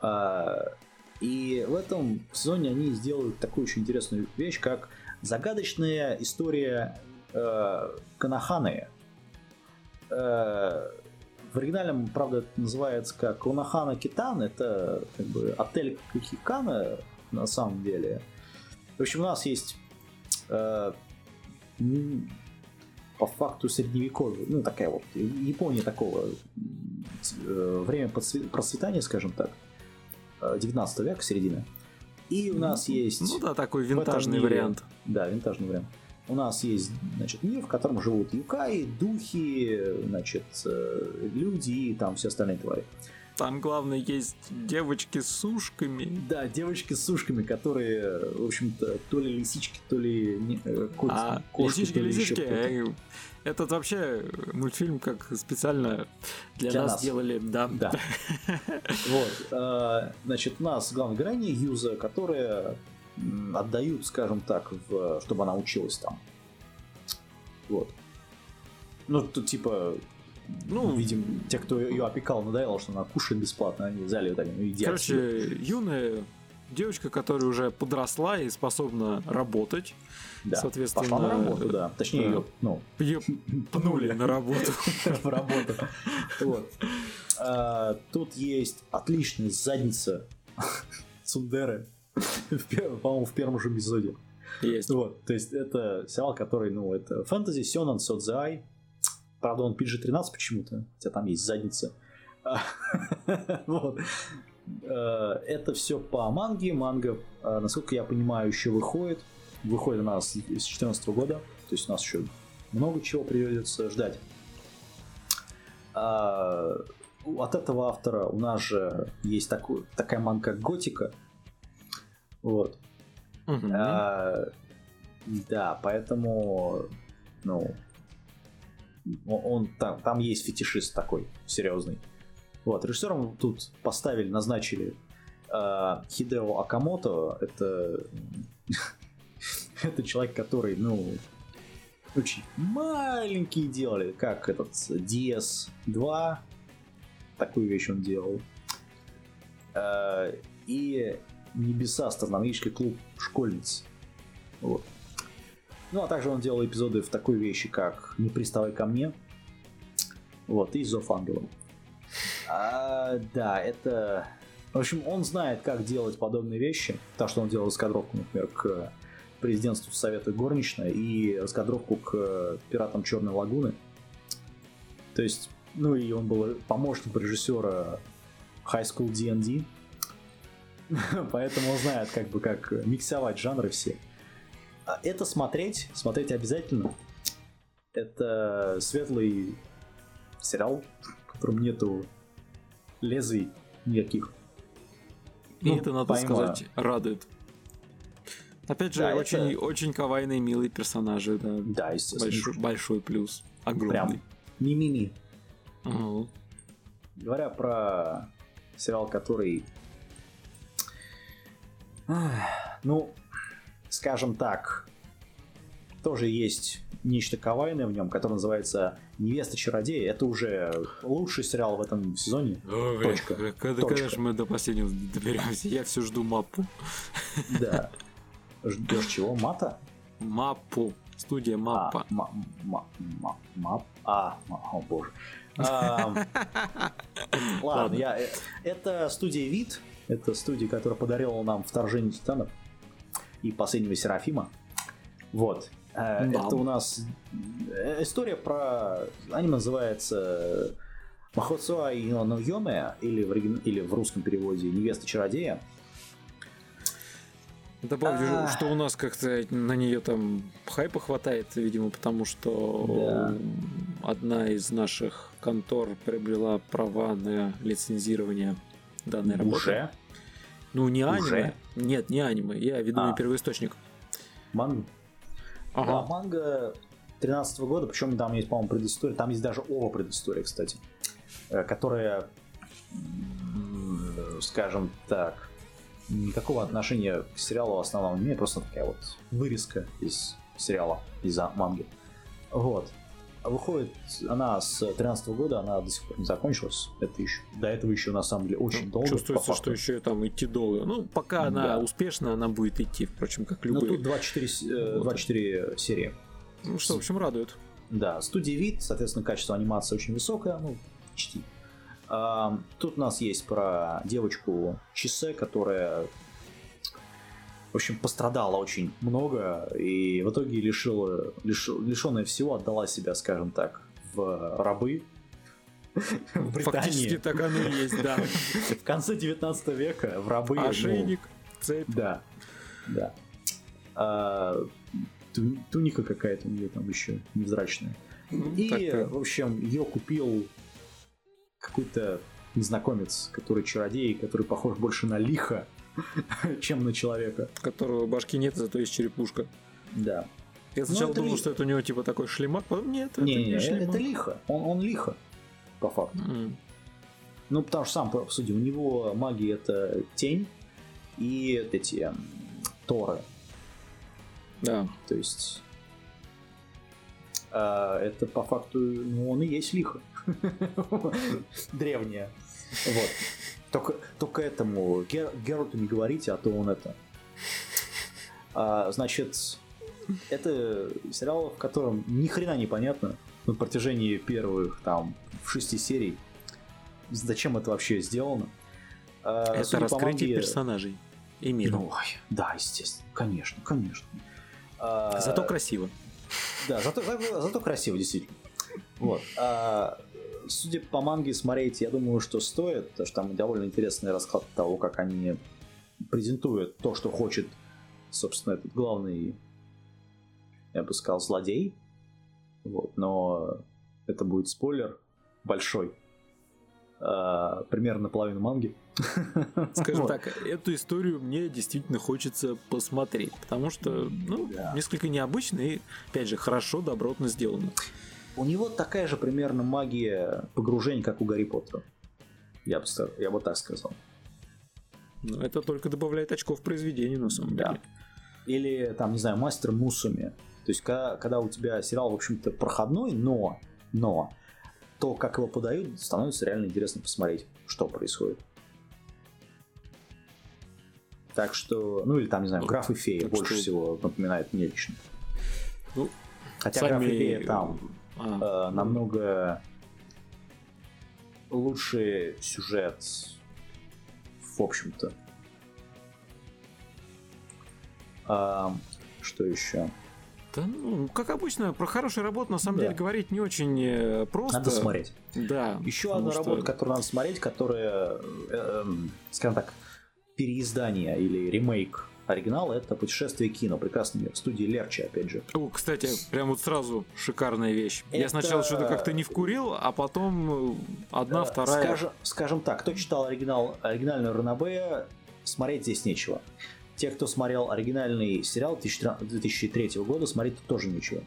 А, и в этом сезоне они сделают такую очень интересную вещь, как загадочная история э, Канаханы. Э, в оригинальном, правда, это называется как Кунахана Китан. Это как бы отель Кихикана на самом деле. В общем, у нас есть э, по факту средневековья, ну такая вот Япония такого э, время процветания, скажем так, 19 э, века, середина. И у нас ну, есть... Ну да, такой винтажный мире, вариант. Да, винтажный вариант. У нас есть, значит, мир, в котором живут юкаи, духи, значит, э, люди и там все остальные твари. Там, главное, есть девочки с ушками. Да, девочки с ушками, которые, в общем-то, то ли лисички, то ли э, кот, а, кошки, лисички, то ли лисички. Э, этот вообще мультфильм как специально для, для нас, нас делали, да. Да. <laughs> Вот, значит, у нас главная героиня Юза, которая отдают, скажем так, в, чтобы она училась там. Вот. Ну, тут типа, ну, видим, те, кто ее опекал, надоело, что она кушает бесплатно, они взяли вот они, ну, едят. Короче, юная девочка, которая уже подросла и способна работать. Да, соответственно, пошла на работу, да. Точнее, ее, ну... Ее пнули на работу. <laughs> В работу. Вот. А, тут есть отличная задница Сундеры <laughs> по-моему, в первом же эпизоде. Есть. Вот, то есть это сериал, который, ну, это фэнтези, Сёнэн, Содзай. Правда, он PG-13 почему-то, хотя там есть задница. <laughs> вот. Э, это все по манге. Манга, э, насколько я понимаю, еще выходит. Выходит у нас с 2014 года. То есть у нас еще много чего придется ждать. А, от этого автора у нас же есть такой, такая манга Готика, вот. Угу. А, да, поэтому, ну, он там, там есть фетишист такой серьезный. Вот, режиссером тут поставили, назначили э, Хидео Акамото. Это <laughs> это человек, который, ну, очень маленький делали, как этот DS2, такую вещь он делал. Э, и небеса, астрономический клуб школьниц. Вот. Ну, а также он делал эпизоды в такой вещи, как «Не приставай ко мне», вот, и «Зов ангелов». А, да, это... В общем, он знает, как делать подобные вещи, потому что он делал раскадровку, например, к президентству Совета Горничной и раскадровку к пиратам Черной Лагуны. То есть, ну и он был помощник режиссера High School D&D, <laughs> поэтому он знает, как бы, как миксовать жанры все. А это смотреть, смотреть обязательно. Это светлый сериал, в котором нету лезвий никаких. И ну, это, надо помимо... сказать, радует. Опять же, да, очень, это... очень кавайные, милые персонажи, да. Да, естественно. Большой, большой плюс. Огромный. Прям ми-ми-ми. Угу. Говоря про сериал, который... Ну, скажем так, тоже есть нечто кавайное в нем, которое называется «Невеста чародея». Это уже лучший сериал в этом сезоне. Ой, Точка. Когда, Точка. когда же мы до последнего доберемся? Я все жду мапу. Да. Ждешь чего? Мата? Мапу. Студия Мапа. А, ма, ма, ма, мап. А, о боже. <laughs> Ладно, я... Э, это студия Вид. Это студия, которая подарила нам вторжение титанов и последнего Серафима. Вот. Э, да. Это у нас э, история про... Аниме называется Махоцуа и Йоме, или в, или в русском переводе Невеста чародея. Добавлю, а... что у нас как-то на нее там хайпа хватает, видимо, потому что да. одна из наших контор приобрела права на лицензирование данной работы. Уже? Ну, не аниме. Уже? Нет, не аниме. Я веду а. первоисточник. Манга? Ага. Да, манга 13 года, причем там есть, по-моему, предыстория. Там есть даже ова предыстория, кстати. Э, которая, скажем так, никакого отношения к сериалу основному не имеет, просто такая вот вырезка из сериала, из манги. Вот. Выходит она с 13 года, она до сих пор не закончилась. Это еще, до этого еще на самом деле очень ну, долго. Чувствуется, что еще там идти долго. Ну, пока да. она успешна, она будет идти, впрочем, как ну, любые. Ну, тут 24, 24 э, серии. Ну что, в общем, радует. Да, студия вид, соответственно, качество анимации очень высокое, ну, почти. А, тут у нас есть про девочку Чисе, которая в общем, пострадала очень много и в итоге лишила, лиш, лишенная всего отдала себя, скажем так, в рабы. В Британии. Фактически так оно и есть, да. В конце 19 века в рабы... Ошейник, цепь. Да, да. А, туника какая-то у нее там еще невзрачная. Ну, и, в общем, ее купил какой-то незнакомец, который чародей, который похож больше на лиха, <laughs> чем на человека. Которого башки нет, зато есть черепушка. Да. Я сначала ну, думал, ли... что это у него типа такой шлемак, потом нет, это не, не, не шлемак. это лихо. Он, он лихо, по факту. Mm. Ну, потому что сам, сути, у него магия это тень и эти эм, торы. Да. То есть э, это по факту, ну, он и есть лихо. <laughs> Древняя. Вот. Только, только этому Гер, Геральту не говорите, а то он это. А, значит, это сериал, в котором ни хрена не понятно на протяжении первых там шести серий, зачем это вообще сделано. А, это раскрытие манге... персонажей и мира. Ну, да, естественно, конечно, конечно. А, зато красиво. Да, зато, зато, зато красиво, действительно. Вот. А, судя по манге смотреть, я думаю, что стоит, потому что там довольно интересный расклад того, как они презентуют то, что хочет, собственно, этот главный, я бы сказал, злодей. Вот, но это будет спойлер большой. А, примерно половину манги. <laughs> Скажем так, эту историю мне действительно хочется посмотреть, потому что, ну, несколько необычно и, опять же, хорошо, добротно сделано. У него такая же примерно магия погружения, как у Гарри Поттера. Я бы, я бы так сказал. Ну, это только добавляет очков произведению, на самом да. деле. Или, там, не знаю, мастер Мусуми. То есть, когда, когда у тебя сериал, в общем-то, проходной, но, но, то, как его подают, становится реально интересно посмотреть, что происходит. Так что, ну или там, не знаю, граф и фея так больше что... всего напоминает мне лично. Ну, Хотя сами... граф и фея там а, э, намного лучший сюжет, в общем-то. А, что еще? Да, ну, как обычно, про хорошую работу на самом да. деле говорить не очень э, просто. Надо смотреть. Да. Еще одна что... работа, которую надо смотреть, которая, э, э, скажем так, переиздание или ремейк оригинала, это «Путешествие кино», прекрасный мир, студии Лерчи, опять же. О, кстати, прям вот сразу шикарная вещь. Это... Я сначала что-то как-то не вкурил, а потом э, одна, вторая... Скажем, скажем так, кто читал оригинал, оригинальную Ранабе, смотреть здесь нечего. Те, кто смотрел оригинальный сериал 2003 года, смотреть тоже нечего.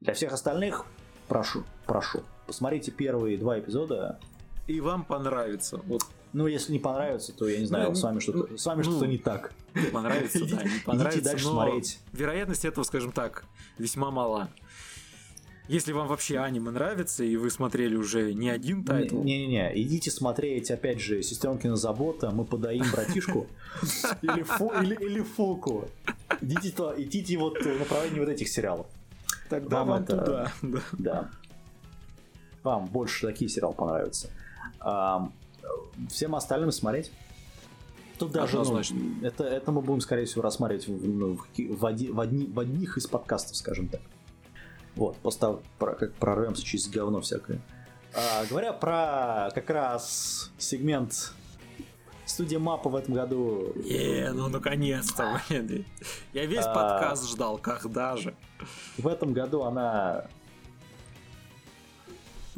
Для всех остальных, прошу, прошу, посмотрите первые два эпизода. И вам понравится. Вот. Ну, если не понравится, то я не знаю, ну, с вами что-то, ну, с вами ну, что-то не так. Понравится, да, не <laughs> понравится. Идите дальше смотреть. Вероятность этого, скажем так, весьма мала. Если вам вообще аниме нравится, и вы смотрели уже не один тайтл... Не-не-не, идите смотреть, опять же, «Сестренкина забота», «Мы подаим братишку» <laughs> или «Фуку». Идите вот в направлении вот этих сериалов. Тогда вам туда. <laughs> Да. Вам больше такие сериалы понравятся. Всем остальным смотреть. Тут даже ну, это, это мы будем, скорее всего, рассматривать в, ну, в, в, оди, в, одни, в одних из подкастов, скажем так. Вот, просто про, как прорвемся через говно всякое. А, говоря про как раз сегмент студия Мапа в этом году. Е, ну наконец-то, блин. Я весь а, подкаст ждал, когда же. В этом году она.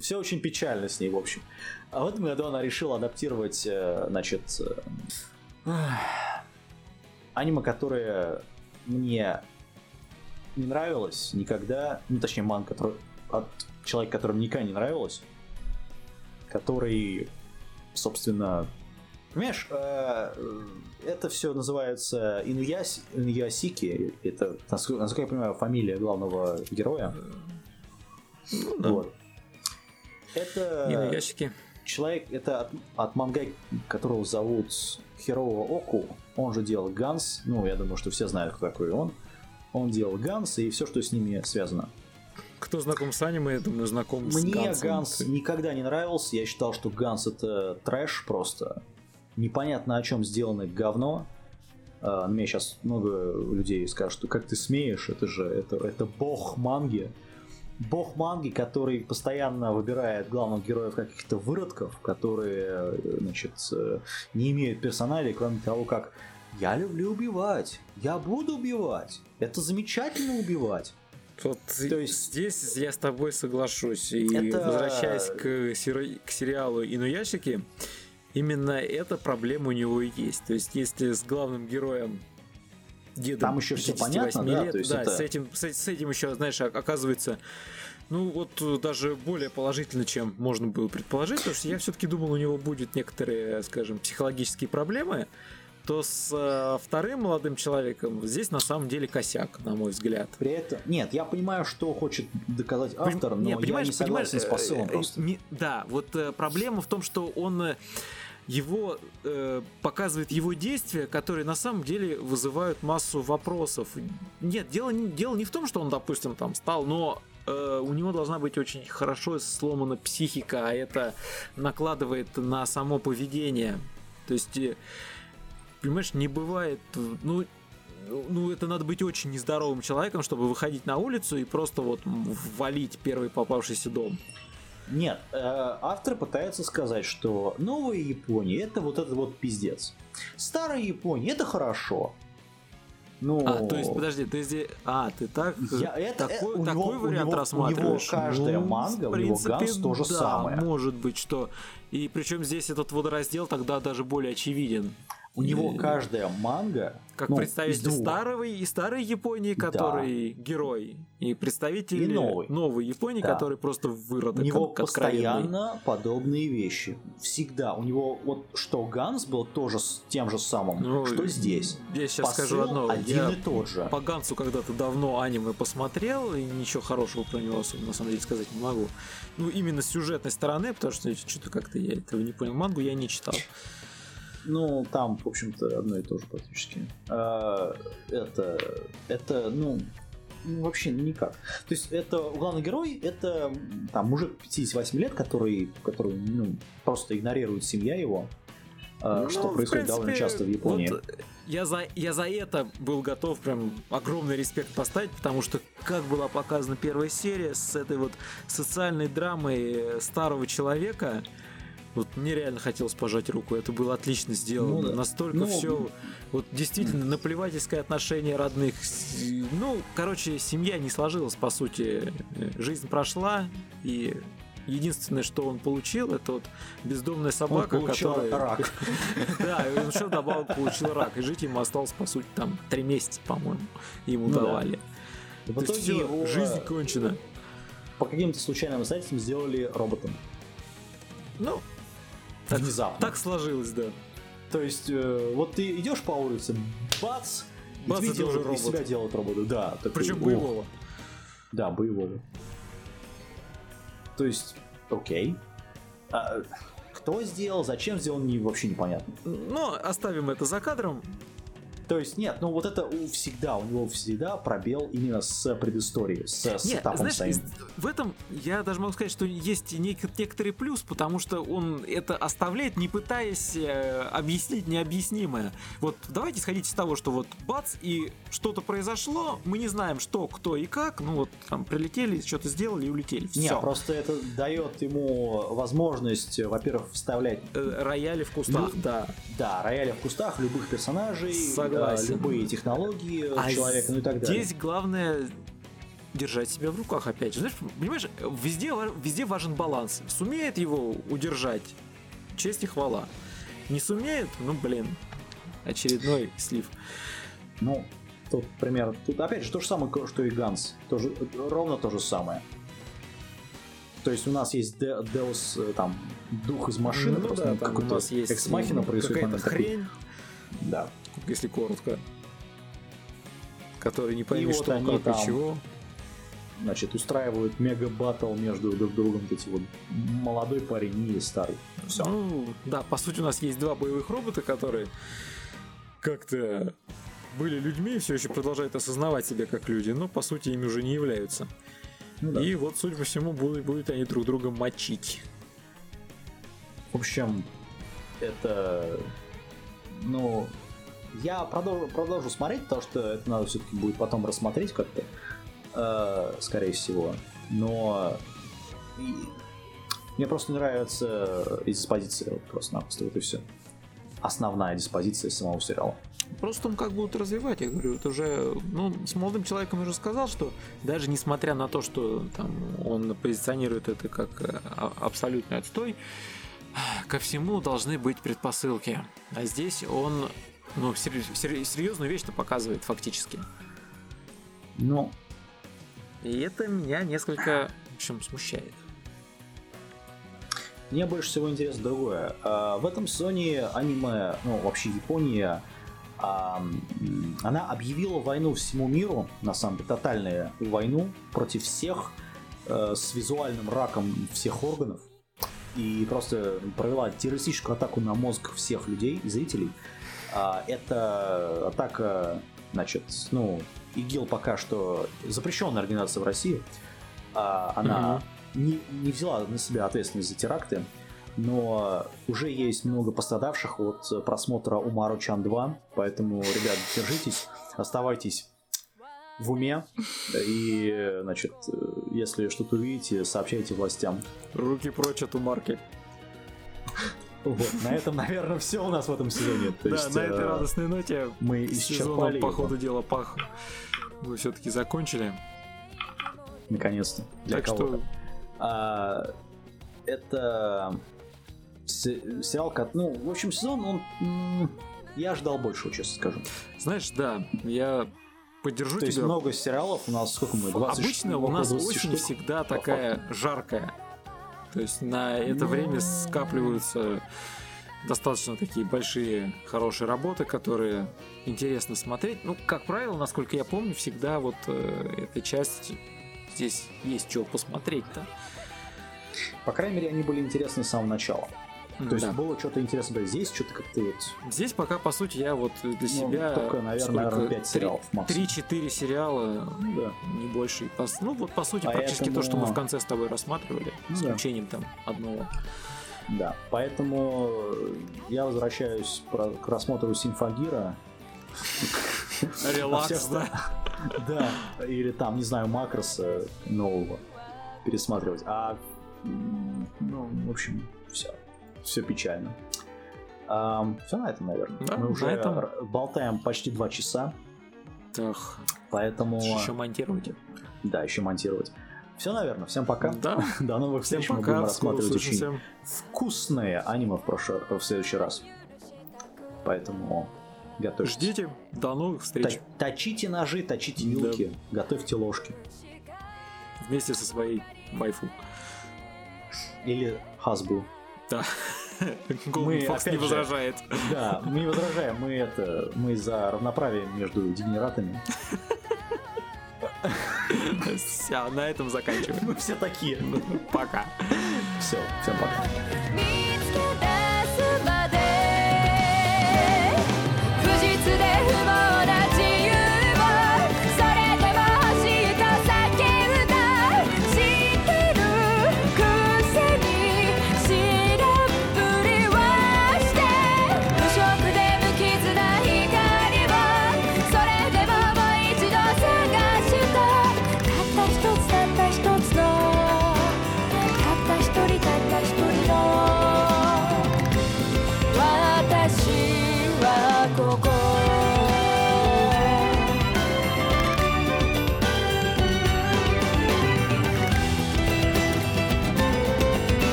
Все очень печально с ней, в общем. А в этом году она решила адаптировать, э, значит, э, аниме, которое мне не нравилось никогда, ну точнее ман, который от человека, которому никогда не нравилось, который, собственно, понимаешь, э, это все называется Инуяси, Инуясики, это, насколько, насколько я понимаю, фамилия главного героя. Ну, да. Вот. Это Инуясики. Человек, это от, от манга, которого зовут Херово Оку, он же делал Ганс, ну, я думаю, что все знают, кто такой он. Он делал Ганс и все, что с ними связано. Кто знаком с аниме, я думаю, знаком Мне с. Мне Ганс никогда не нравился. Я считал, что Ганс это трэш просто. Непонятно о чем сделано говно. Uh, мне сейчас много людей скажут, что как ты смеешь, это же это, это бог манги. Бог манги, который постоянно выбирает главных героев каких-то выродков, которые, значит, э, не имеют персоналей, кроме того, как я люблю убивать. Я буду убивать. Это замечательно убивать. Вот То есть здесь я с тобой соглашусь. И это... возвращаясь к, сери... к сериалу Инуящики, именно эта проблема у него и есть. То есть если с главным героем дедом Там еще все понятно, лет, да? То есть да, это... с, этим, с, с этим еще, знаешь, оказывается, ну вот даже более положительно, чем можно было предположить, потому что я все-таки думал, у него будет некоторые, скажем, психологические проблемы то с э, вторым молодым человеком здесь на самом деле косяк, на мой взгляд. При этом, нет, я понимаю, что хочет доказать автор, но нет, я не согласен с посылом э, просто. Не, да, вот э, проблема в том, что он э, его э, показывает его действия, которые на самом деле вызывают массу вопросов. Нет, дело, дело не в том, что он, допустим, там стал, но э, у него должна быть очень хорошо сломана психика, а это накладывает на само поведение. То есть э, понимаешь, не бывает, ну, ну, это надо быть очень нездоровым человеком, чтобы выходить на улицу и просто вот валить первый попавшийся дом. Нет, э, автор пытается сказать, что новая Япония это вот этот вот пиздец. Старая Япония это хорошо. Ну, а, то есть, подожди, ты здесь... А, ты так... Я, это, такой, у такой него, вариант у него, рассматриваешь? У него каждая ну, манга, принципе, у него Ганс то же да, самое. может быть, что... И причем здесь этот водораздел тогда даже более очевиден. У него каждая манга. Как ну, представитель старого и старой Японии, который да. герой, и представитель и новый. новой Японии, да. который просто выродок. У него постоянно подобные вещи. Всегда. У него вот что Ганс был тоже с тем же самым, ну, что здесь. Я сейчас Посыл скажу одно. Один я и тот же. По Гансу когда-то давно аниме посмотрел, и ничего хорошего про него на самом деле сказать не могу. Ну, именно с сюжетной стороны, потому что что-то как-то я этого не понял. Мангу я не читал. Ну, там, в общем-то, одно и то же практически. А, это, это, ну, ну, вообще никак. То есть это главный герой, это там мужик 58 лет, который, который ну, просто игнорирует семья его, а, ну, что происходит принципе, довольно часто в Японии. Вот я за, я за это был готов прям огромный респект поставить, потому что как была показана первая серия с этой вот социальной драмой старого человека, вот мне реально хотелось пожать руку. Это было отлично сделано. Ну, да. Настолько ну, все. Вот действительно, наплевательское отношение родных. Ну, короче, семья не сложилась, по сути. Жизнь прошла, и единственное, что он получил, это вот бездомная собака, он которая... рак. <laughs> Да, и он еще добавок получил рак. И жить ему осталось, по сути, там три месяца, по-моему, ему ну давали. В итоге его... жизнь кончена. По каким-то случайным обстоятельствам сделали роботом. Ну, так, Внезапно. Так сложилось, да. То есть, э, вот ты идешь по улице, бац, бац и тебе делают, робот. из себя делают робота. Да. Такой, Причем боевого. Да, боевого. То есть, окей. А, кто сделал, зачем сделал, не, вообще непонятно. Но оставим это за кадром. То есть нет, ну вот это всегда, у него всегда пробел именно с предысторией, с нет, знаешь, своим. в этом я даже могу сказать, что есть некоторый плюс, потому что он это оставляет, не пытаясь э, объяснить необъяснимое. Вот давайте сходить с того, что вот бац, и что-то произошло, мы не знаем, что, кто и как, ну вот там прилетели, что-то сделали и улетели. Все. Нет, просто это дает ему возможность, во-первых, вставлять... Э, рояли в кустах, Лю... да. Да, рояли в кустах любых персонажей. Согласен Согласен. любые технологии а человека, ну и так далее. Здесь главное держать себя в руках, опять же. Знаешь, понимаешь, везде, везде важен баланс. Сумеет его удержать, честь и хвала. Не сумеет, ну блин, очередной слив. Ну, тут пример. Тут опять же то же самое, что и Ганс. Тоже, ровно то же самое. То есть у нас есть Деус, э, там, дух из машины, ну, просто да, какой-то экс-махина происходит. Какая-то хрень. Да если коротко. Который не поймет, что, они как там, и чего. Значит, устраивают мега-баттл между друг другом эти вот молодой парень и старый. Все. Ну, да, по сути у нас есть два боевых робота, которые как-то были людьми и все еще продолжают осознавать себя как люди, но по сути ими уже не являются. Ну, да. И вот, судя по всему, будут, будут они друг друга мочить. В общем, это ну, я продолжу, продолжу смотреть, потому что это надо все-таки будет потом рассмотреть как-то, э, скорее всего. Но мне просто нравится диспозиция просто-напросто, вот и все. Основная диспозиция самого сериала. Просто он как будут развивать, я говорю, это уже, ну, с молодым человеком уже сказал, что даже несмотря на то, что там он позиционирует это как э, абсолютный отстой, ко всему должны быть предпосылки. А здесь он ну, серьезную вещь-то показывает фактически. Ну. И это меня несколько, в общем, смущает. Мне больше всего интересно другое. А, в этом сезоне аниме, ну, вообще Япония, она объявила войну всему миру, на самом деле, тотальную войну против всех э, с визуальным раком всех органов и просто провела террористическую атаку на мозг всех людей и зрителей. А, это атака, значит, ну, ИГИЛ пока что запрещенная организация в России. А, она угу. не, не взяла на себя ответственность за теракты, но уже есть много пострадавших от просмотра Умару Чан 2, поэтому, ребят, держитесь, оставайтесь в уме и, значит, если что-то увидите, сообщайте властям. Руки прочь от Умарки. Вот, на этом, наверное, все у нас в этом сезоне. То да, есть, на этой э, радостной ноте мы исчерпали по ходу дела пах. Вы все-таки закончили. Наконец-то. Для так кого-то. Что... А, это сериал, ну, в общем, сезон, он... Я ждал большего, честно скажу. Знаешь, да, я поддержу То тебя. есть много сериалов, у нас сколько мы, 20 Обычно у нас осень штук? всегда такая жаркая. То есть на это время скапливаются достаточно такие большие, хорошие работы, которые интересно смотреть. Ну, как правило, насколько я помню, всегда вот э, эта часть здесь есть что посмотреть-то. По крайней мере, они были интересны с самого начала. То есть было что-то интересное. Здесь что-то как-то вот... Здесь пока, по сути, я вот для ну, себя... Только, наверное, наверное 5 сериалов максимум. 3-4 сериала, ну да. не больше. Ну вот, по сути, Поэтому... практически то, что мы в конце с тобой рассматривали, ну, с исключением да. там одного. Да, поэтому я возвращаюсь к рассмотру Симфагира. Релакс, да? <laughs> Да, или там, не знаю, Макроса нового пересматривать. А, ну, в общем, все. Печально. А, все на этом, наверное. Да, Мы уже этом... болтаем почти два часа. Так. Поэтому... Еще монтировать. Да, еще монтировать. Все, наверное. Всем пока. Да. <laughs> До новых встреч. Всем Мы пока. будем рассматривать очень вкусные аниме в, прошлый, в следующий раз. Поэтому готовьте. Ждите. До новых встреч. Точите ножи, точите вилки, да. готовьте ложки. Вместе со своей вайфу. Или хасбу. Да. <laughs> Мы Фокс не возражает. Да, мы не возражаем. Мы это мы за равноправие между дегенератами. Все, на этом заканчиваем. Мы все такие. Пока. Все, всем пока.